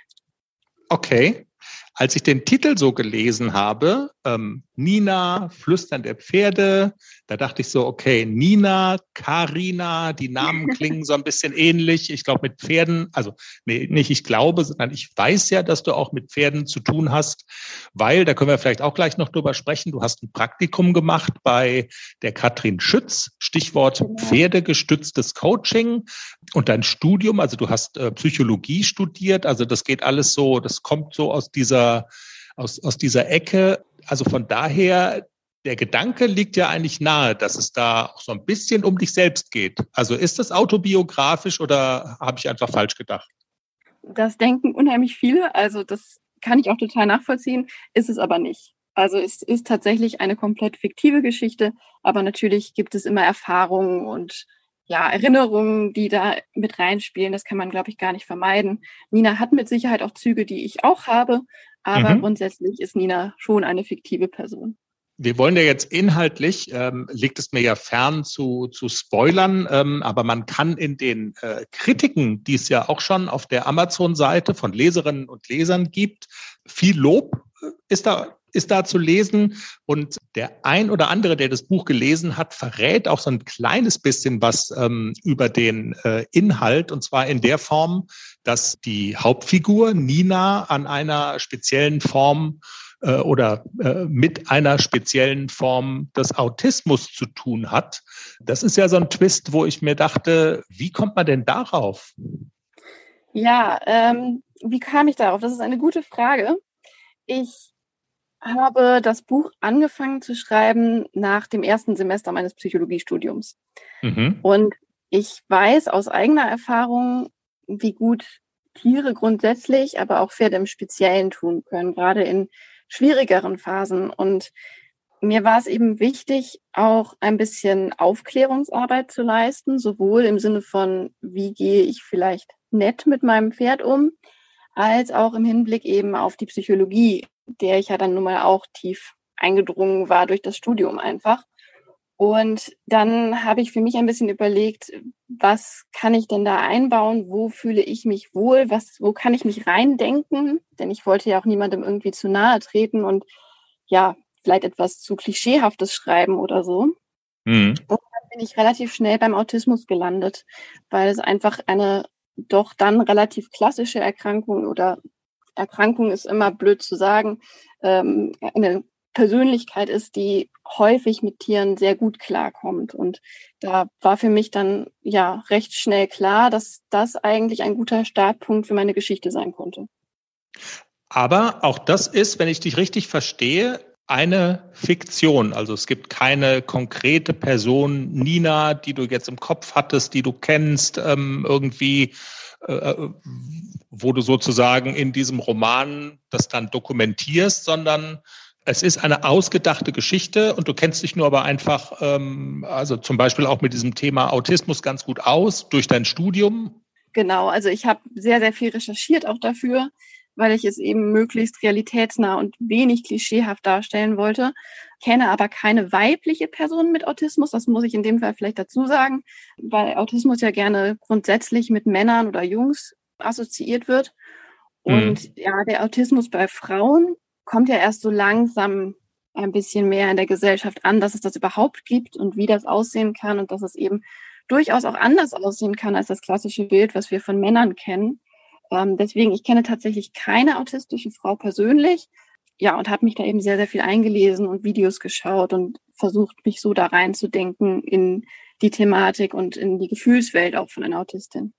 Okay. Als ich den Titel so gelesen habe, ähm, Nina, Flüstern der Pferde, da dachte ich so, okay, Nina, Karina, die Namen klingen so ein bisschen ähnlich. Ich glaube mit Pferden, also nee, nicht ich glaube, sondern ich weiß ja, dass du auch mit Pferden zu tun hast, weil, da können wir vielleicht auch gleich noch drüber sprechen, du hast ein Praktikum gemacht bei der Katrin Schütz, Stichwort Pferdegestütztes Coaching und dein Studium, also du hast äh, Psychologie studiert, also das geht alles so, das kommt so aus dieser, aus, aus dieser Ecke. Also von daher, der Gedanke liegt ja eigentlich nahe, dass es da auch so ein bisschen um dich selbst geht. Also ist das autobiografisch oder habe ich einfach falsch gedacht? Das denken unheimlich viele. Also das kann ich auch total nachvollziehen, ist es aber nicht. Also es ist tatsächlich eine komplett fiktive Geschichte, aber natürlich gibt es immer Erfahrungen und ja, Erinnerungen, die da mit reinspielen. Das kann man, glaube ich, gar nicht vermeiden. Nina hat mit Sicherheit auch Züge, die ich auch habe, aber mhm. grundsätzlich ist Nina schon eine fiktive Person. Wir wollen ja jetzt inhaltlich, ähm, liegt es mir ja fern zu, zu spoilern, ähm, aber man kann in den äh, Kritiken, die es ja auch schon auf der Amazon-Seite von Leserinnen und Lesern gibt, viel Lob äh, ist da ist da zu lesen. Und der ein oder andere, der das Buch gelesen hat, verrät auch so ein kleines bisschen was ähm, über den äh, Inhalt. Und zwar in der Form, dass die Hauptfigur Nina an einer speziellen Form äh, oder äh, mit einer speziellen Form des Autismus zu tun hat. Das ist ja so ein Twist, wo ich mir dachte, wie kommt man denn darauf? Ja, ähm, wie kam ich darauf? Das ist eine gute Frage. Ich habe das Buch angefangen zu schreiben nach dem ersten Semester meines Psychologiestudiums. Mhm. Und ich weiß aus eigener Erfahrung, wie gut Tiere grundsätzlich, aber auch Pferde im Speziellen tun können, gerade in schwierigeren Phasen. Und mir war es eben wichtig, auch ein bisschen Aufklärungsarbeit zu leisten, sowohl im Sinne von, wie gehe ich vielleicht nett mit meinem Pferd um, als auch im Hinblick eben auf die Psychologie der ich ja dann nun mal auch tief eingedrungen war durch das Studium einfach. Und dann habe ich für mich ein bisschen überlegt, was kann ich denn da einbauen? Wo fühle ich mich wohl? Was, wo kann ich mich reindenken? Denn ich wollte ja auch niemandem irgendwie zu nahe treten. Und ja, vielleicht etwas zu klischeehaftes Schreiben oder so. Mhm. Und dann bin ich relativ schnell beim Autismus gelandet, weil es einfach eine doch dann relativ klassische Erkrankung oder Erkrankung ist immer blöd zu sagen, ähm, eine Persönlichkeit ist, die häufig mit Tieren sehr gut klarkommt. Und da war für mich dann ja recht schnell klar, dass das eigentlich ein guter Startpunkt für meine Geschichte sein konnte. Aber auch das ist, wenn ich dich richtig verstehe, eine Fiktion. Also es gibt keine konkrete Person, Nina, die du jetzt im Kopf hattest, die du kennst, ähm, irgendwie, wo du sozusagen in diesem Roman das dann dokumentierst, sondern es ist eine ausgedachte Geschichte und du kennst dich nur aber einfach, ähm, also zum Beispiel auch mit diesem Thema Autismus ganz gut aus durch dein Studium. Genau, also ich habe sehr, sehr viel recherchiert auch dafür, weil ich es eben möglichst realitätsnah und wenig klischeehaft darstellen wollte. Kenne aber keine weibliche Person mit Autismus, das muss ich in dem Fall vielleicht dazu sagen, weil Autismus ja gerne grundsätzlich mit Männern oder Jungs assoziiert wird. Mhm. Und mhm. ja, der Autismus bei Frauen kommt ja erst so langsam ein bisschen mehr in der Gesellschaft an, dass es das überhaupt gibt und wie das aussehen kann und dass es eben durchaus auch anders aussehen kann als das klassische Bild, was wir von Männern kennen. Ähm, deswegen, ich kenne tatsächlich keine autistische Frau persönlich. Ja, und habe mich da eben sehr, sehr viel eingelesen und Videos geschaut und versucht, mich so da reinzudenken in die Thematik und in die Gefühlswelt auch von einer Autistin.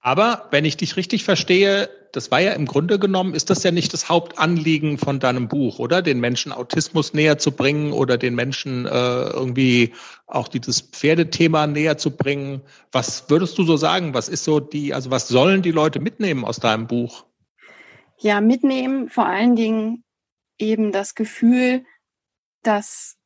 Aber wenn ich dich richtig verstehe, das war ja im Grunde genommen, ist das ja nicht das Hauptanliegen von deinem Buch, oder? Den Menschen Autismus näher zu bringen oder den Menschen äh, irgendwie auch dieses Pferdethema näher zu bringen. Was würdest du so sagen? Was ist so die, also was sollen die Leute mitnehmen aus deinem Buch? Ja, mitnehmen vor allen Dingen eben das Gefühl, dass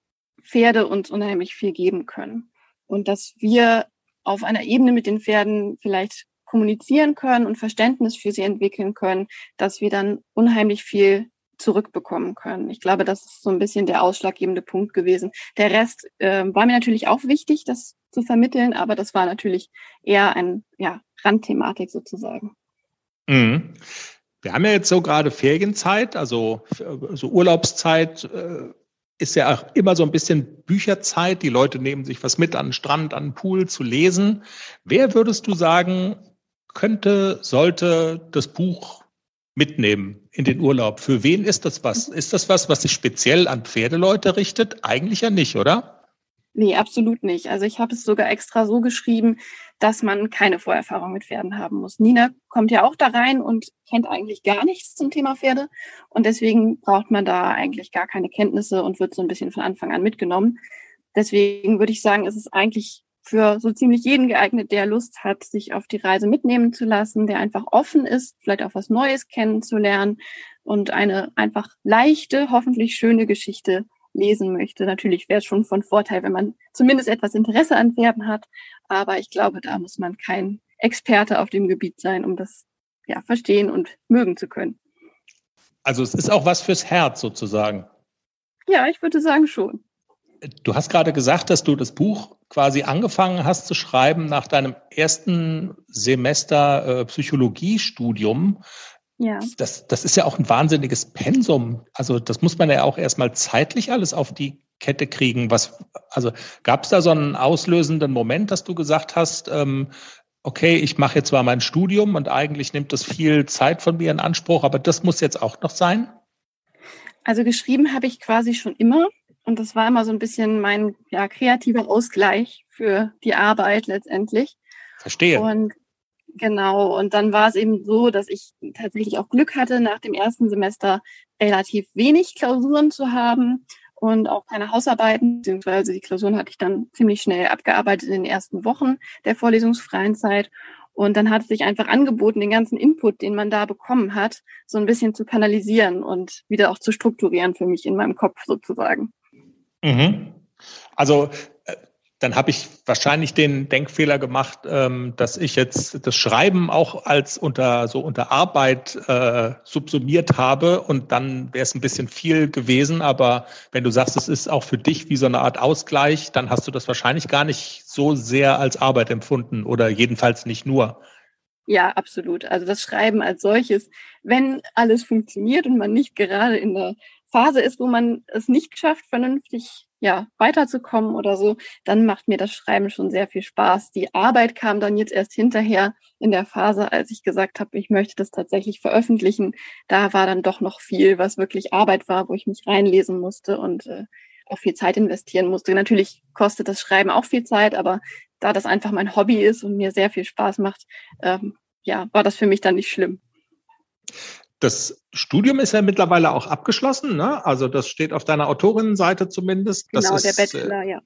Pferde uns unheimlich viel geben können und dass wir auf einer Ebene mit den Pferden vielleicht kommunizieren können und Verständnis für sie entwickeln können, dass wir dann unheimlich viel zurückbekommen können. Ich glaube, das ist so ein bisschen der ausschlaggebende Punkt gewesen. Der Rest äh, war mir natürlich auch wichtig, das zu vermitteln, aber das war natürlich eher ein ja, Randthematik sozusagen. Mhm. Wir haben ja jetzt so gerade Ferienzeit, also so Urlaubszeit äh, ist ja auch immer so ein bisschen Bücherzeit. Die Leute nehmen sich was mit an den Strand, an den Pool zu lesen. Wer würdest du sagen, könnte, sollte das Buch mitnehmen in den Urlaub. Für wen ist das was? Ist das was, was sich speziell an Pferdeleute richtet? Eigentlich ja nicht, oder? Nee, absolut nicht. Also ich habe es sogar extra so geschrieben, dass man keine Vorerfahrung mit Pferden haben muss. Nina kommt ja auch da rein und kennt eigentlich gar nichts zum Thema Pferde. Und deswegen braucht man da eigentlich gar keine Kenntnisse und wird so ein bisschen von Anfang an mitgenommen. Deswegen würde ich sagen, ist es eigentlich für so ziemlich jeden geeignet, der Lust hat, sich auf die Reise mitnehmen zu lassen, der einfach offen ist, vielleicht auch was Neues kennenzulernen und eine einfach leichte, hoffentlich schöne Geschichte lesen möchte. Natürlich wäre es schon von Vorteil, wenn man zumindest etwas Interesse an Pferden hat, aber ich glaube, da muss man kein Experte auf dem Gebiet sein, um das ja verstehen und mögen zu können. Also es ist auch was fürs Herz sozusagen. Ja, ich würde sagen schon. Du hast gerade gesagt, dass du das Buch quasi angefangen hast zu schreiben nach deinem ersten Semester äh, Psychologiestudium. Ja. Das, das ist ja auch ein wahnsinniges Pensum. Also das muss man ja auch erstmal zeitlich alles auf die Kette kriegen. Was, also gab es da so einen auslösenden Moment, dass du gesagt hast, ähm, okay, ich mache jetzt zwar mein Studium und eigentlich nimmt das viel Zeit von mir in Anspruch, aber das muss jetzt auch noch sein? Also geschrieben habe ich quasi schon immer. Und das war immer so ein bisschen mein ja, kreativer Ausgleich für die Arbeit letztendlich. Verstehe. Und genau, und dann war es eben so, dass ich tatsächlich auch Glück hatte, nach dem ersten Semester relativ wenig Klausuren zu haben und auch keine Hausarbeiten, beziehungsweise die Klausuren hatte ich dann ziemlich schnell abgearbeitet in den ersten Wochen der vorlesungsfreien Zeit. Und dann hat es sich einfach angeboten, den ganzen Input, den man da bekommen hat, so ein bisschen zu kanalisieren und wieder auch zu strukturieren für mich in meinem Kopf sozusagen. Mhm. Also dann habe ich wahrscheinlich den Denkfehler gemacht, ähm, dass ich jetzt das Schreiben auch als unter so unter Arbeit äh, subsumiert habe und dann wäre es ein bisschen viel gewesen. Aber wenn du sagst, es ist auch für dich wie so eine Art Ausgleich, dann hast du das wahrscheinlich gar nicht so sehr als Arbeit empfunden oder jedenfalls nicht nur. Ja, absolut. Also das Schreiben als solches, wenn alles funktioniert und man nicht gerade in der Phase ist, wo man es nicht schafft, vernünftig ja, weiterzukommen oder so, dann macht mir das Schreiben schon sehr viel Spaß. Die Arbeit kam dann jetzt erst hinterher in der Phase, als ich gesagt habe, ich möchte das tatsächlich veröffentlichen. Da war dann doch noch viel, was wirklich Arbeit war, wo ich mich reinlesen musste und äh, auch viel Zeit investieren musste. Natürlich kostet das Schreiben auch viel Zeit, aber da das einfach mein Hobby ist und mir sehr viel Spaß macht, ähm, ja, war das für mich dann nicht schlimm. Das Studium ist ja mittlerweile auch abgeschlossen, ne? Also das steht auf deiner Autorinnenseite zumindest. Das genau, ist, der Bachelor, ja.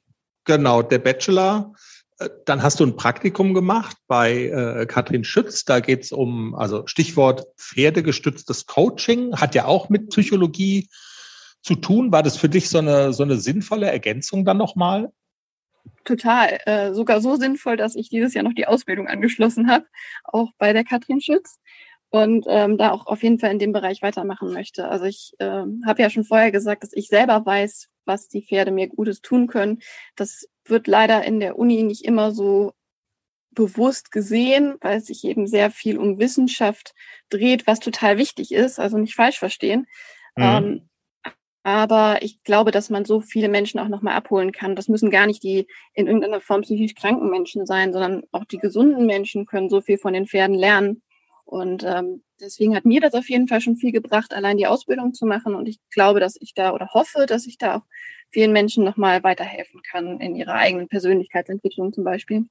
Genau, der Bachelor. Äh, dann hast du ein Praktikum gemacht bei äh, Katrin Schütz. Da geht es um, also Stichwort pferdegestütztes Coaching, hat ja auch mit Psychologie zu tun. War das für dich so eine, so eine sinnvolle Ergänzung dann nochmal? Total. Äh, sogar so sinnvoll, dass ich dieses Jahr noch die Ausbildung angeschlossen habe, auch bei der Katrin Schütz und ähm, da auch auf jeden Fall in dem Bereich weitermachen möchte. Also ich ähm, habe ja schon vorher gesagt, dass ich selber weiß, was die Pferde mir Gutes tun können. Das wird leider in der Uni nicht immer so bewusst gesehen, weil es sich eben sehr viel um Wissenschaft dreht, was total wichtig ist, also nicht falsch verstehen. Mhm. Ähm, aber ich glaube, dass man so viele Menschen auch nochmal abholen kann. Das müssen gar nicht die in irgendeiner Form psychisch kranken Menschen sein, sondern auch die gesunden Menschen können so viel von den Pferden lernen. Und ähm, deswegen hat mir das auf jeden Fall schon viel gebracht, allein die Ausbildung zu machen. Und ich glaube, dass ich da oder hoffe, dass ich da auch vielen Menschen nochmal weiterhelfen kann in ihrer eigenen Persönlichkeitsentwicklung zum Beispiel.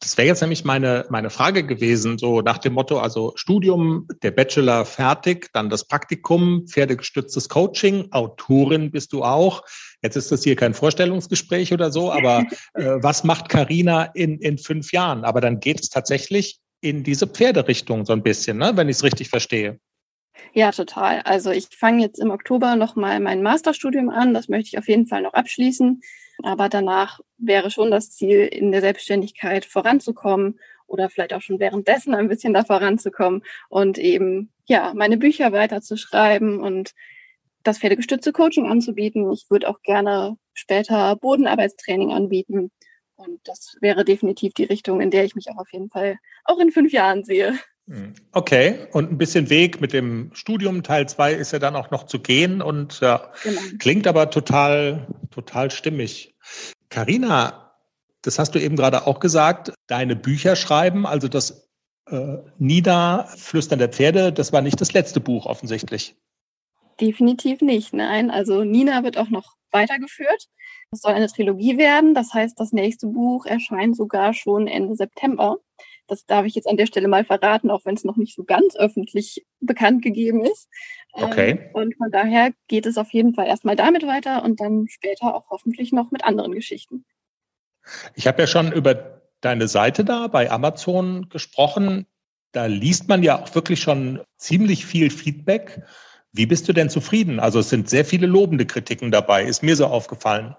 Das wäre jetzt nämlich meine, meine Frage gewesen, so nach dem Motto, also Studium, der Bachelor fertig, dann das Praktikum, pferdegestütztes Coaching, Autorin bist du auch. Jetzt ist das hier kein Vorstellungsgespräch oder so, aber äh, was macht Karina in, in fünf Jahren? Aber dann geht es tatsächlich in diese Pferderichtung so ein bisschen, ne? wenn ich es richtig verstehe. Ja, total. Also ich fange jetzt im Oktober nochmal mein Masterstudium an. Das möchte ich auf jeden Fall noch abschließen. Aber danach wäre schon das Ziel, in der Selbstständigkeit voranzukommen oder vielleicht auch schon währenddessen ein bisschen da voranzukommen und eben, ja, meine Bücher weiterzuschreiben und das pferdegestützte Coaching anzubieten. Ich würde auch gerne später Bodenarbeitstraining anbieten und das wäre definitiv die Richtung, in der ich mich auch auf jeden Fall auch in fünf Jahren sehe. Hm. Okay, und ein bisschen Weg mit dem Studium Teil 2 ist ja dann auch noch zu gehen und ja, genau. klingt aber total, total stimmig. Karina, das hast du eben gerade auch gesagt, deine Bücher schreiben, also das äh, Niederflüstern der Pferde, das war nicht das letzte Buch offensichtlich. Definitiv nicht, nein. Also Nina wird auch noch weitergeführt. Es soll eine Trilogie werden. Das heißt, das nächste Buch erscheint sogar schon Ende September. Das darf ich jetzt an der Stelle mal verraten, auch wenn es noch nicht so ganz öffentlich bekannt gegeben ist. Okay. Ähm, und von daher geht es auf jeden Fall erstmal damit weiter und dann später auch hoffentlich noch mit anderen Geschichten. Ich habe ja schon über deine Seite da bei Amazon gesprochen. Da liest man ja auch wirklich schon ziemlich viel Feedback. Wie bist du denn zufrieden? Also es sind sehr viele lobende Kritiken dabei, ist mir so aufgefallen.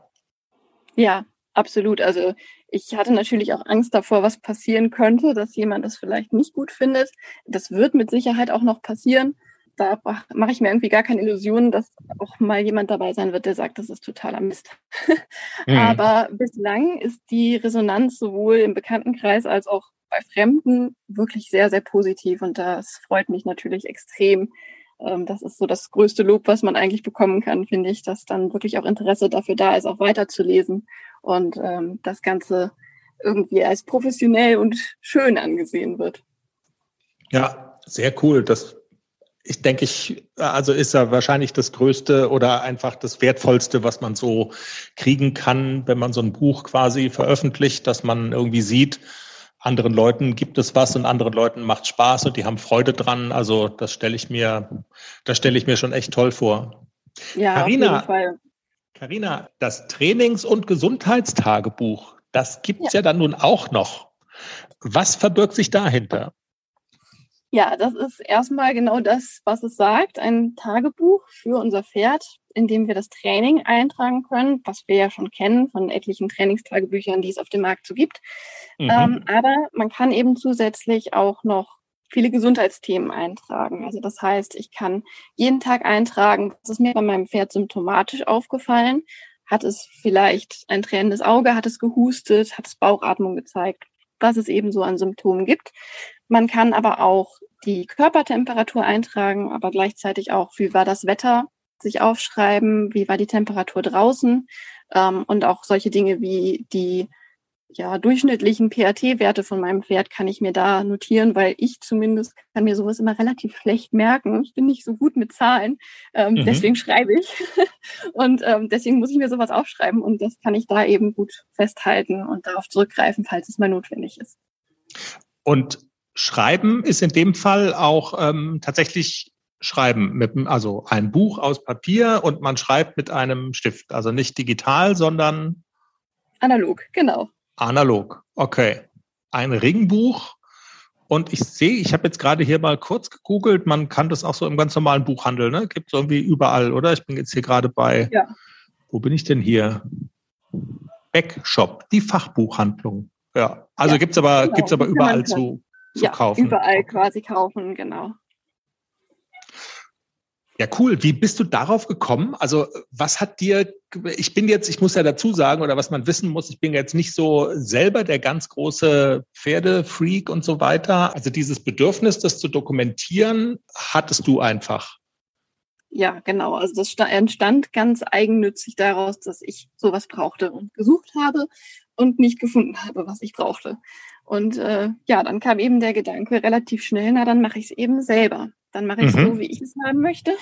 Ja, absolut. Also ich hatte natürlich auch Angst davor, was passieren könnte, dass jemand das vielleicht nicht gut findet. Das wird mit Sicherheit auch noch passieren. Da mache ich mir irgendwie gar keine Illusionen, dass auch mal jemand dabei sein wird, der sagt, das ist totaler Mist. mhm. Aber bislang ist die Resonanz sowohl im Bekanntenkreis als auch bei Fremden wirklich sehr, sehr positiv. Und das freut mich natürlich extrem, das ist so das größte Lob, was man eigentlich bekommen kann, finde ich, dass dann wirklich auch Interesse dafür da ist, auch weiterzulesen und ähm, das Ganze irgendwie als professionell und schön angesehen wird. Ja, sehr cool. Das ich denke, ich, also ist ja wahrscheinlich das Größte oder einfach das Wertvollste, was man so kriegen kann, wenn man so ein Buch quasi veröffentlicht, dass man irgendwie sieht, anderen Leuten gibt es was und anderen Leuten macht Spaß und die haben Freude dran. Also das stelle ich mir, das stelle ich mir schon echt toll vor. Ja, Carina, auf jeden Fall. Carina, das Trainings- und Gesundheitstagebuch, das gibt's ja. ja dann nun auch noch. Was verbirgt sich dahinter? Ja, das ist erstmal genau das, was es sagt. Ein Tagebuch für unser Pferd, in dem wir das Training eintragen können, was wir ja schon kennen von etlichen Trainingstagebüchern, die es auf dem Markt so gibt. Mhm. Ähm, aber man kann eben zusätzlich auch noch viele Gesundheitsthemen eintragen. Also das heißt, ich kann jeden Tag eintragen, was ist mir bei meinem Pferd symptomatisch aufgefallen? Hat es vielleicht ein tränendes Auge? Hat es gehustet? Hat es Bauchatmung gezeigt? Was es eben so an Symptomen gibt. Man kann aber auch die Körpertemperatur eintragen, aber gleichzeitig auch, wie war das Wetter sich aufschreiben, wie war die Temperatur draußen ähm, und auch solche Dinge wie die ja, durchschnittlichen PAT-Werte von meinem Pferd kann ich mir da notieren, weil ich zumindest kann mir sowas immer relativ schlecht merken. Ich bin nicht so gut mit Zahlen, ähm, mhm. deswegen schreibe ich. und ähm, deswegen muss ich mir sowas aufschreiben und das kann ich da eben gut festhalten und darauf zurückgreifen, falls es mal notwendig ist. Und Schreiben ist in dem Fall auch ähm, tatsächlich Schreiben mit, also ein Buch aus Papier und man schreibt mit einem Stift, also nicht digital, sondern analog, genau. Analog, okay. Ein Ringbuch. Und ich sehe, ich habe jetzt gerade hier mal kurz gegoogelt, man kann das auch so im ganz normalen Buchhandel, ne? Gibt es irgendwie überall, oder? Ich bin jetzt hier gerade bei, ja. wo bin ich denn hier? Backshop, die Fachbuchhandlung. Ja, also ja, gibt's aber, genau. gibt's aber überall zu, zu ja, kaufen. Überall okay. quasi kaufen, genau. Ja, cool. Wie bist du darauf gekommen? Also, was hat dir, ich bin jetzt, ich muss ja dazu sagen, oder was man wissen muss, ich bin jetzt nicht so selber der ganz große Pferdefreak und so weiter. Also dieses Bedürfnis, das zu dokumentieren, hattest du einfach. Ja, genau. Also das entstand ganz eigennützig daraus, dass ich sowas brauchte und gesucht habe und nicht gefunden habe, was ich brauchte. Und äh, ja, dann kam eben der Gedanke relativ schnell, na dann mache ich es eben selber. Dann mache ich es mhm. so, wie ich es haben möchte.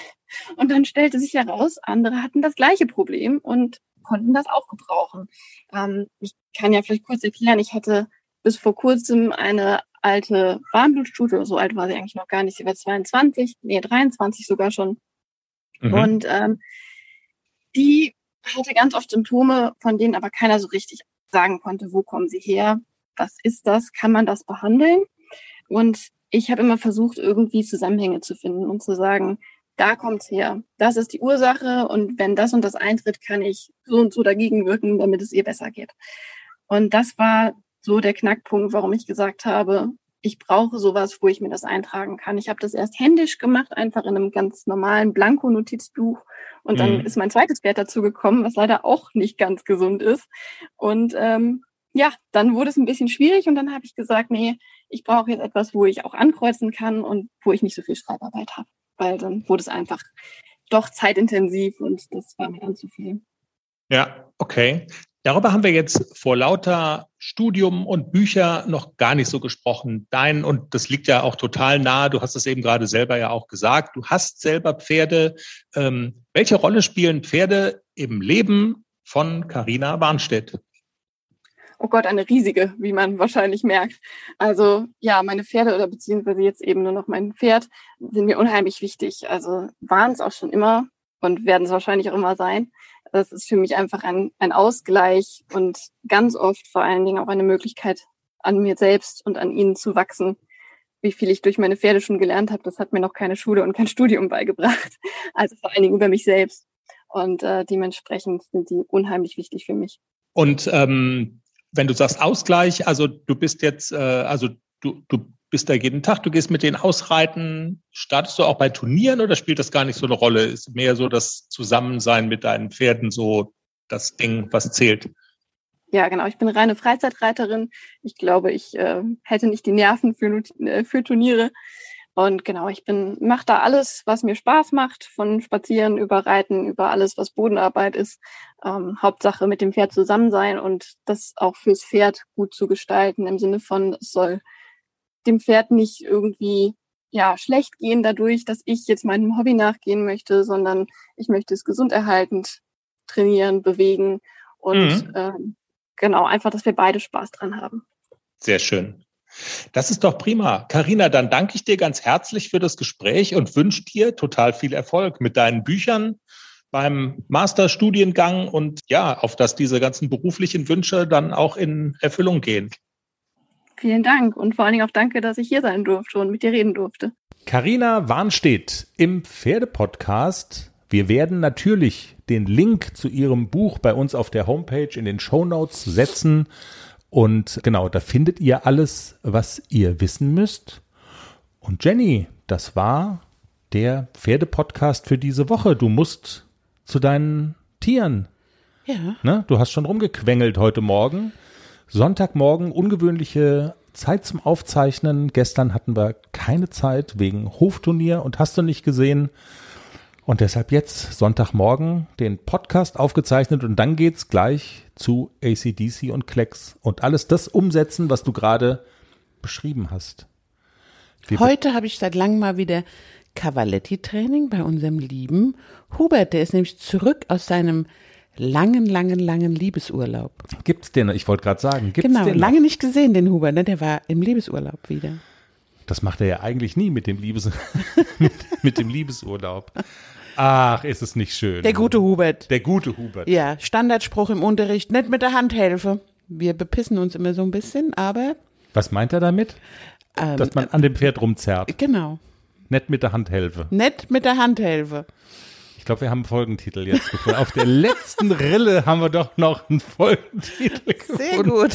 Und dann stellte sich heraus, andere hatten das gleiche Problem und konnten das auch gebrauchen. Ähm, ich kann ja vielleicht kurz erklären, ich hatte bis vor kurzem eine alte Warmblutstute, so alt war sie eigentlich noch gar nicht, sie war 22, nee, 23 sogar schon. Mhm. Und ähm, die hatte ganz oft Symptome, von denen aber keiner so richtig sagen konnte, wo kommen sie her, was ist das, kann man das behandeln? Und ich habe immer versucht, irgendwie Zusammenhänge zu finden und zu sagen, da kommt's her. Das ist die Ursache und wenn das und das eintritt, kann ich so und so dagegen wirken, damit es ihr besser geht. Und das war so der Knackpunkt, warum ich gesagt habe, ich brauche sowas, wo ich mir das eintragen kann. Ich habe das erst händisch gemacht, einfach in einem ganz normalen Blanko-Notizbuch. Und dann mhm. ist mein zweites Pferd dazu gekommen, was leider auch nicht ganz gesund ist. Und ähm, ja, dann wurde es ein bisschen schwierig und dann habe ich gesagt, nee, ich brauche jetzt etwas, wo ich auch ankreuzen kann und wo ich nicht so viel Schreibarbeit habe, weil dann wurde es einfach doch zeitintensiv und das war mir dann zu viel. Ja, okay. Darüber haben wir jetzt vor lauter Studium und Bücher noch gar nicht so gesprochen. Dein, und das liegt ja auch total nahe, du hast es eben gerade selber ja auch gesagt, du hast selber Pferde. Ähm, welche Rolle spielen Pferde im Leben von Carina Warnstedt? Oh Gott, eine riesige, wie man wahrscheinlich merkt. Also ja, meine Pferde oder beziehungsweise jetzt eben nur noch mein Pferd sind mir unheimlich wichtig. Also waren es auch schon immer und werden es wahrscheinlich auch immer sein. Das ist für mich einfach ein, ein Ausgleich und ganz oft vor allen Dingen auch eine Möglichkeit, an mir selbst und an ihnen zu wachsen. Wie viel ich durch meine Pferde schon gelernt habe, das hat mir noch keine Schule und kein Studium beigebracht. Also vor allen Dingen über mich selbst. Und äh, dementsprechend sind die unheimlich wichtig für mich. Und ähm, wenn du sagst Ausgleich, also du bist jetzt, äh, also du, du bist da jeden Tag, du gehst mit denen ausreiten, startest du auch bei Turnieren oder spielt das gar nicht so eine Rolle? Ist mehr so das Zusammensein mit deinen Pferden so das Ding, was zählt? Ja, genau. Ich bin reine Freizeitreiterin. Ich glaube, ich äh, hätte nicht die Nerven für, äh, für Turniere. Und genau, ich bin, mache da alles, was mir Spaß macht, von Spazieren über Reiten, über alles, was Bodenarbeit ist. Ähm, Hauptsache mit dem Pferd zusammen sein und das auch fürs Pferd gut zu gestalten, im Sinne von, es soll dem Pferd nicht irgendwie ja schlecht gehen dadurch, dass ich jetzt meinem Hobby nachgehen möchte, sondern ich möchte es gesund erhaltend trainieren, bewegen und mhm. ähm, genau, einfach, dass wir beide Spaß dran haben. Sehr schön. Das ist doch prima. Karina, dann danke ich dir ganz herzlich für das Gespräch und wünsche dir total viel Erfolg mit deinen Büchern beim Masterstudiengang und ja, auf dass diese ganzen beruflichen Wünsche dann auch in Erfüllung gehen. Vielen Dank und vor allen Dingen auch danke, dass ich hier sein durfte und mit dir reden durfte. Karina Warnstedt im Pferdepodcast. Wir werden natürlich den Link zu ihrem Buch bei uns auf der Homepage in den Show Notes setzen. Und genau, da findet ihr alles, was ihr wissen müsst. Und Jenny, das war der Pferdepodcast für diese Woche. Du musst zu deinen Tieren. Ja. Ne? Du hast schon rumgequengelt heute Morgen. Sonntagmorgen, ungewöhnliche Zeit zum Aufzeichnen. Gestern hatten wir keine Zeit wegen Hofturnier und hast du nicht gesehen. Und deshalb jetzt Sonntagmorgen den Podcast aufgezeichnet und dann geht's gleich zu ACDC und Klecks und alles das umsetzen, was du gerade beschrieben hast. Wir Heute habe ich seit langem mal wieder Cavaletti-Training bei unserem lieben Hubert. Der ist nämlich zurück aus seinem langen, langen, langen Liebesurlaub. Gibt's den? Ich wollte gerade sagen, gibt's genau, den? lange noch? nicht gesehen, den Hubert. Ne? Der war im Liebesurlaub wieder. Das macht er ja eigentlich nie mit dem Liebes mit, mit dem Liebesurlaub. Ach, ist es nicht schön. Der gute Hubert. Der gute Hubert. Ja, Standardspruch im Unterricht, nicht mit der Hand helfe. Wir bepissen uns immer so ein bisschen, aber Was meint er damit? ähm, Dass man an dem Pferd rumzerrt. genau, Nicht mit der Hand helfe. nicht mit der Hand helfe. Ich glaube, wir haben einen Folgentitel jetzt gefunden. Auf der letzten Rille haben wir doch noch einen Folgentitel gefunden. Sehr gut.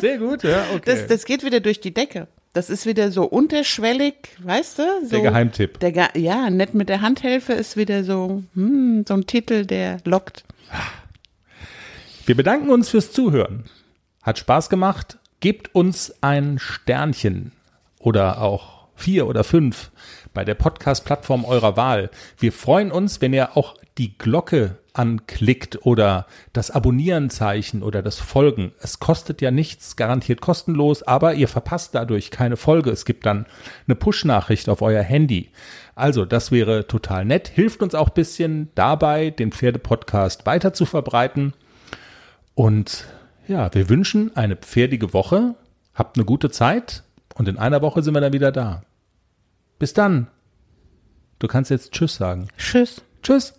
Sehr gut, ja, okay. Das, das geht wieder durch die Decke. Das ist wieder so unterschwellig, weißt du? So der Geheimtipp. Der Ge ja, nicht mit der Handhelfe ist wieder so, hm, so ein Titel, der lockt. Wir bedanken uns fürs Zuhören. Hat Spaß gemacht. Gebt uns ein Sternchen oder auch vier oder fünf bei der Podcast-Plattform eurer Wahl. Wir freuen uns, wenn ihr auch die Glocke anklickt oder das Abonnierenzeichen oder das Folgen. Es kostet ja nichts, garantiert kostenlos, aber ihr verpasst dadurch keine Folge. Es gibt dann eine Push-Nachricht auf euer Handy. Also, das wäre total nett. Hilft uns auch ein bisschen dabei, den Pferdepodcast weiter zu verbreiten. Und ja, wir wünschen eine pferdige Woche. Habt eine gute Zeit und in einer Woche sind wir dann wieder da. Bis dann. Du kannst jetzt Tschüss sagen. Tschüss. Tschüss.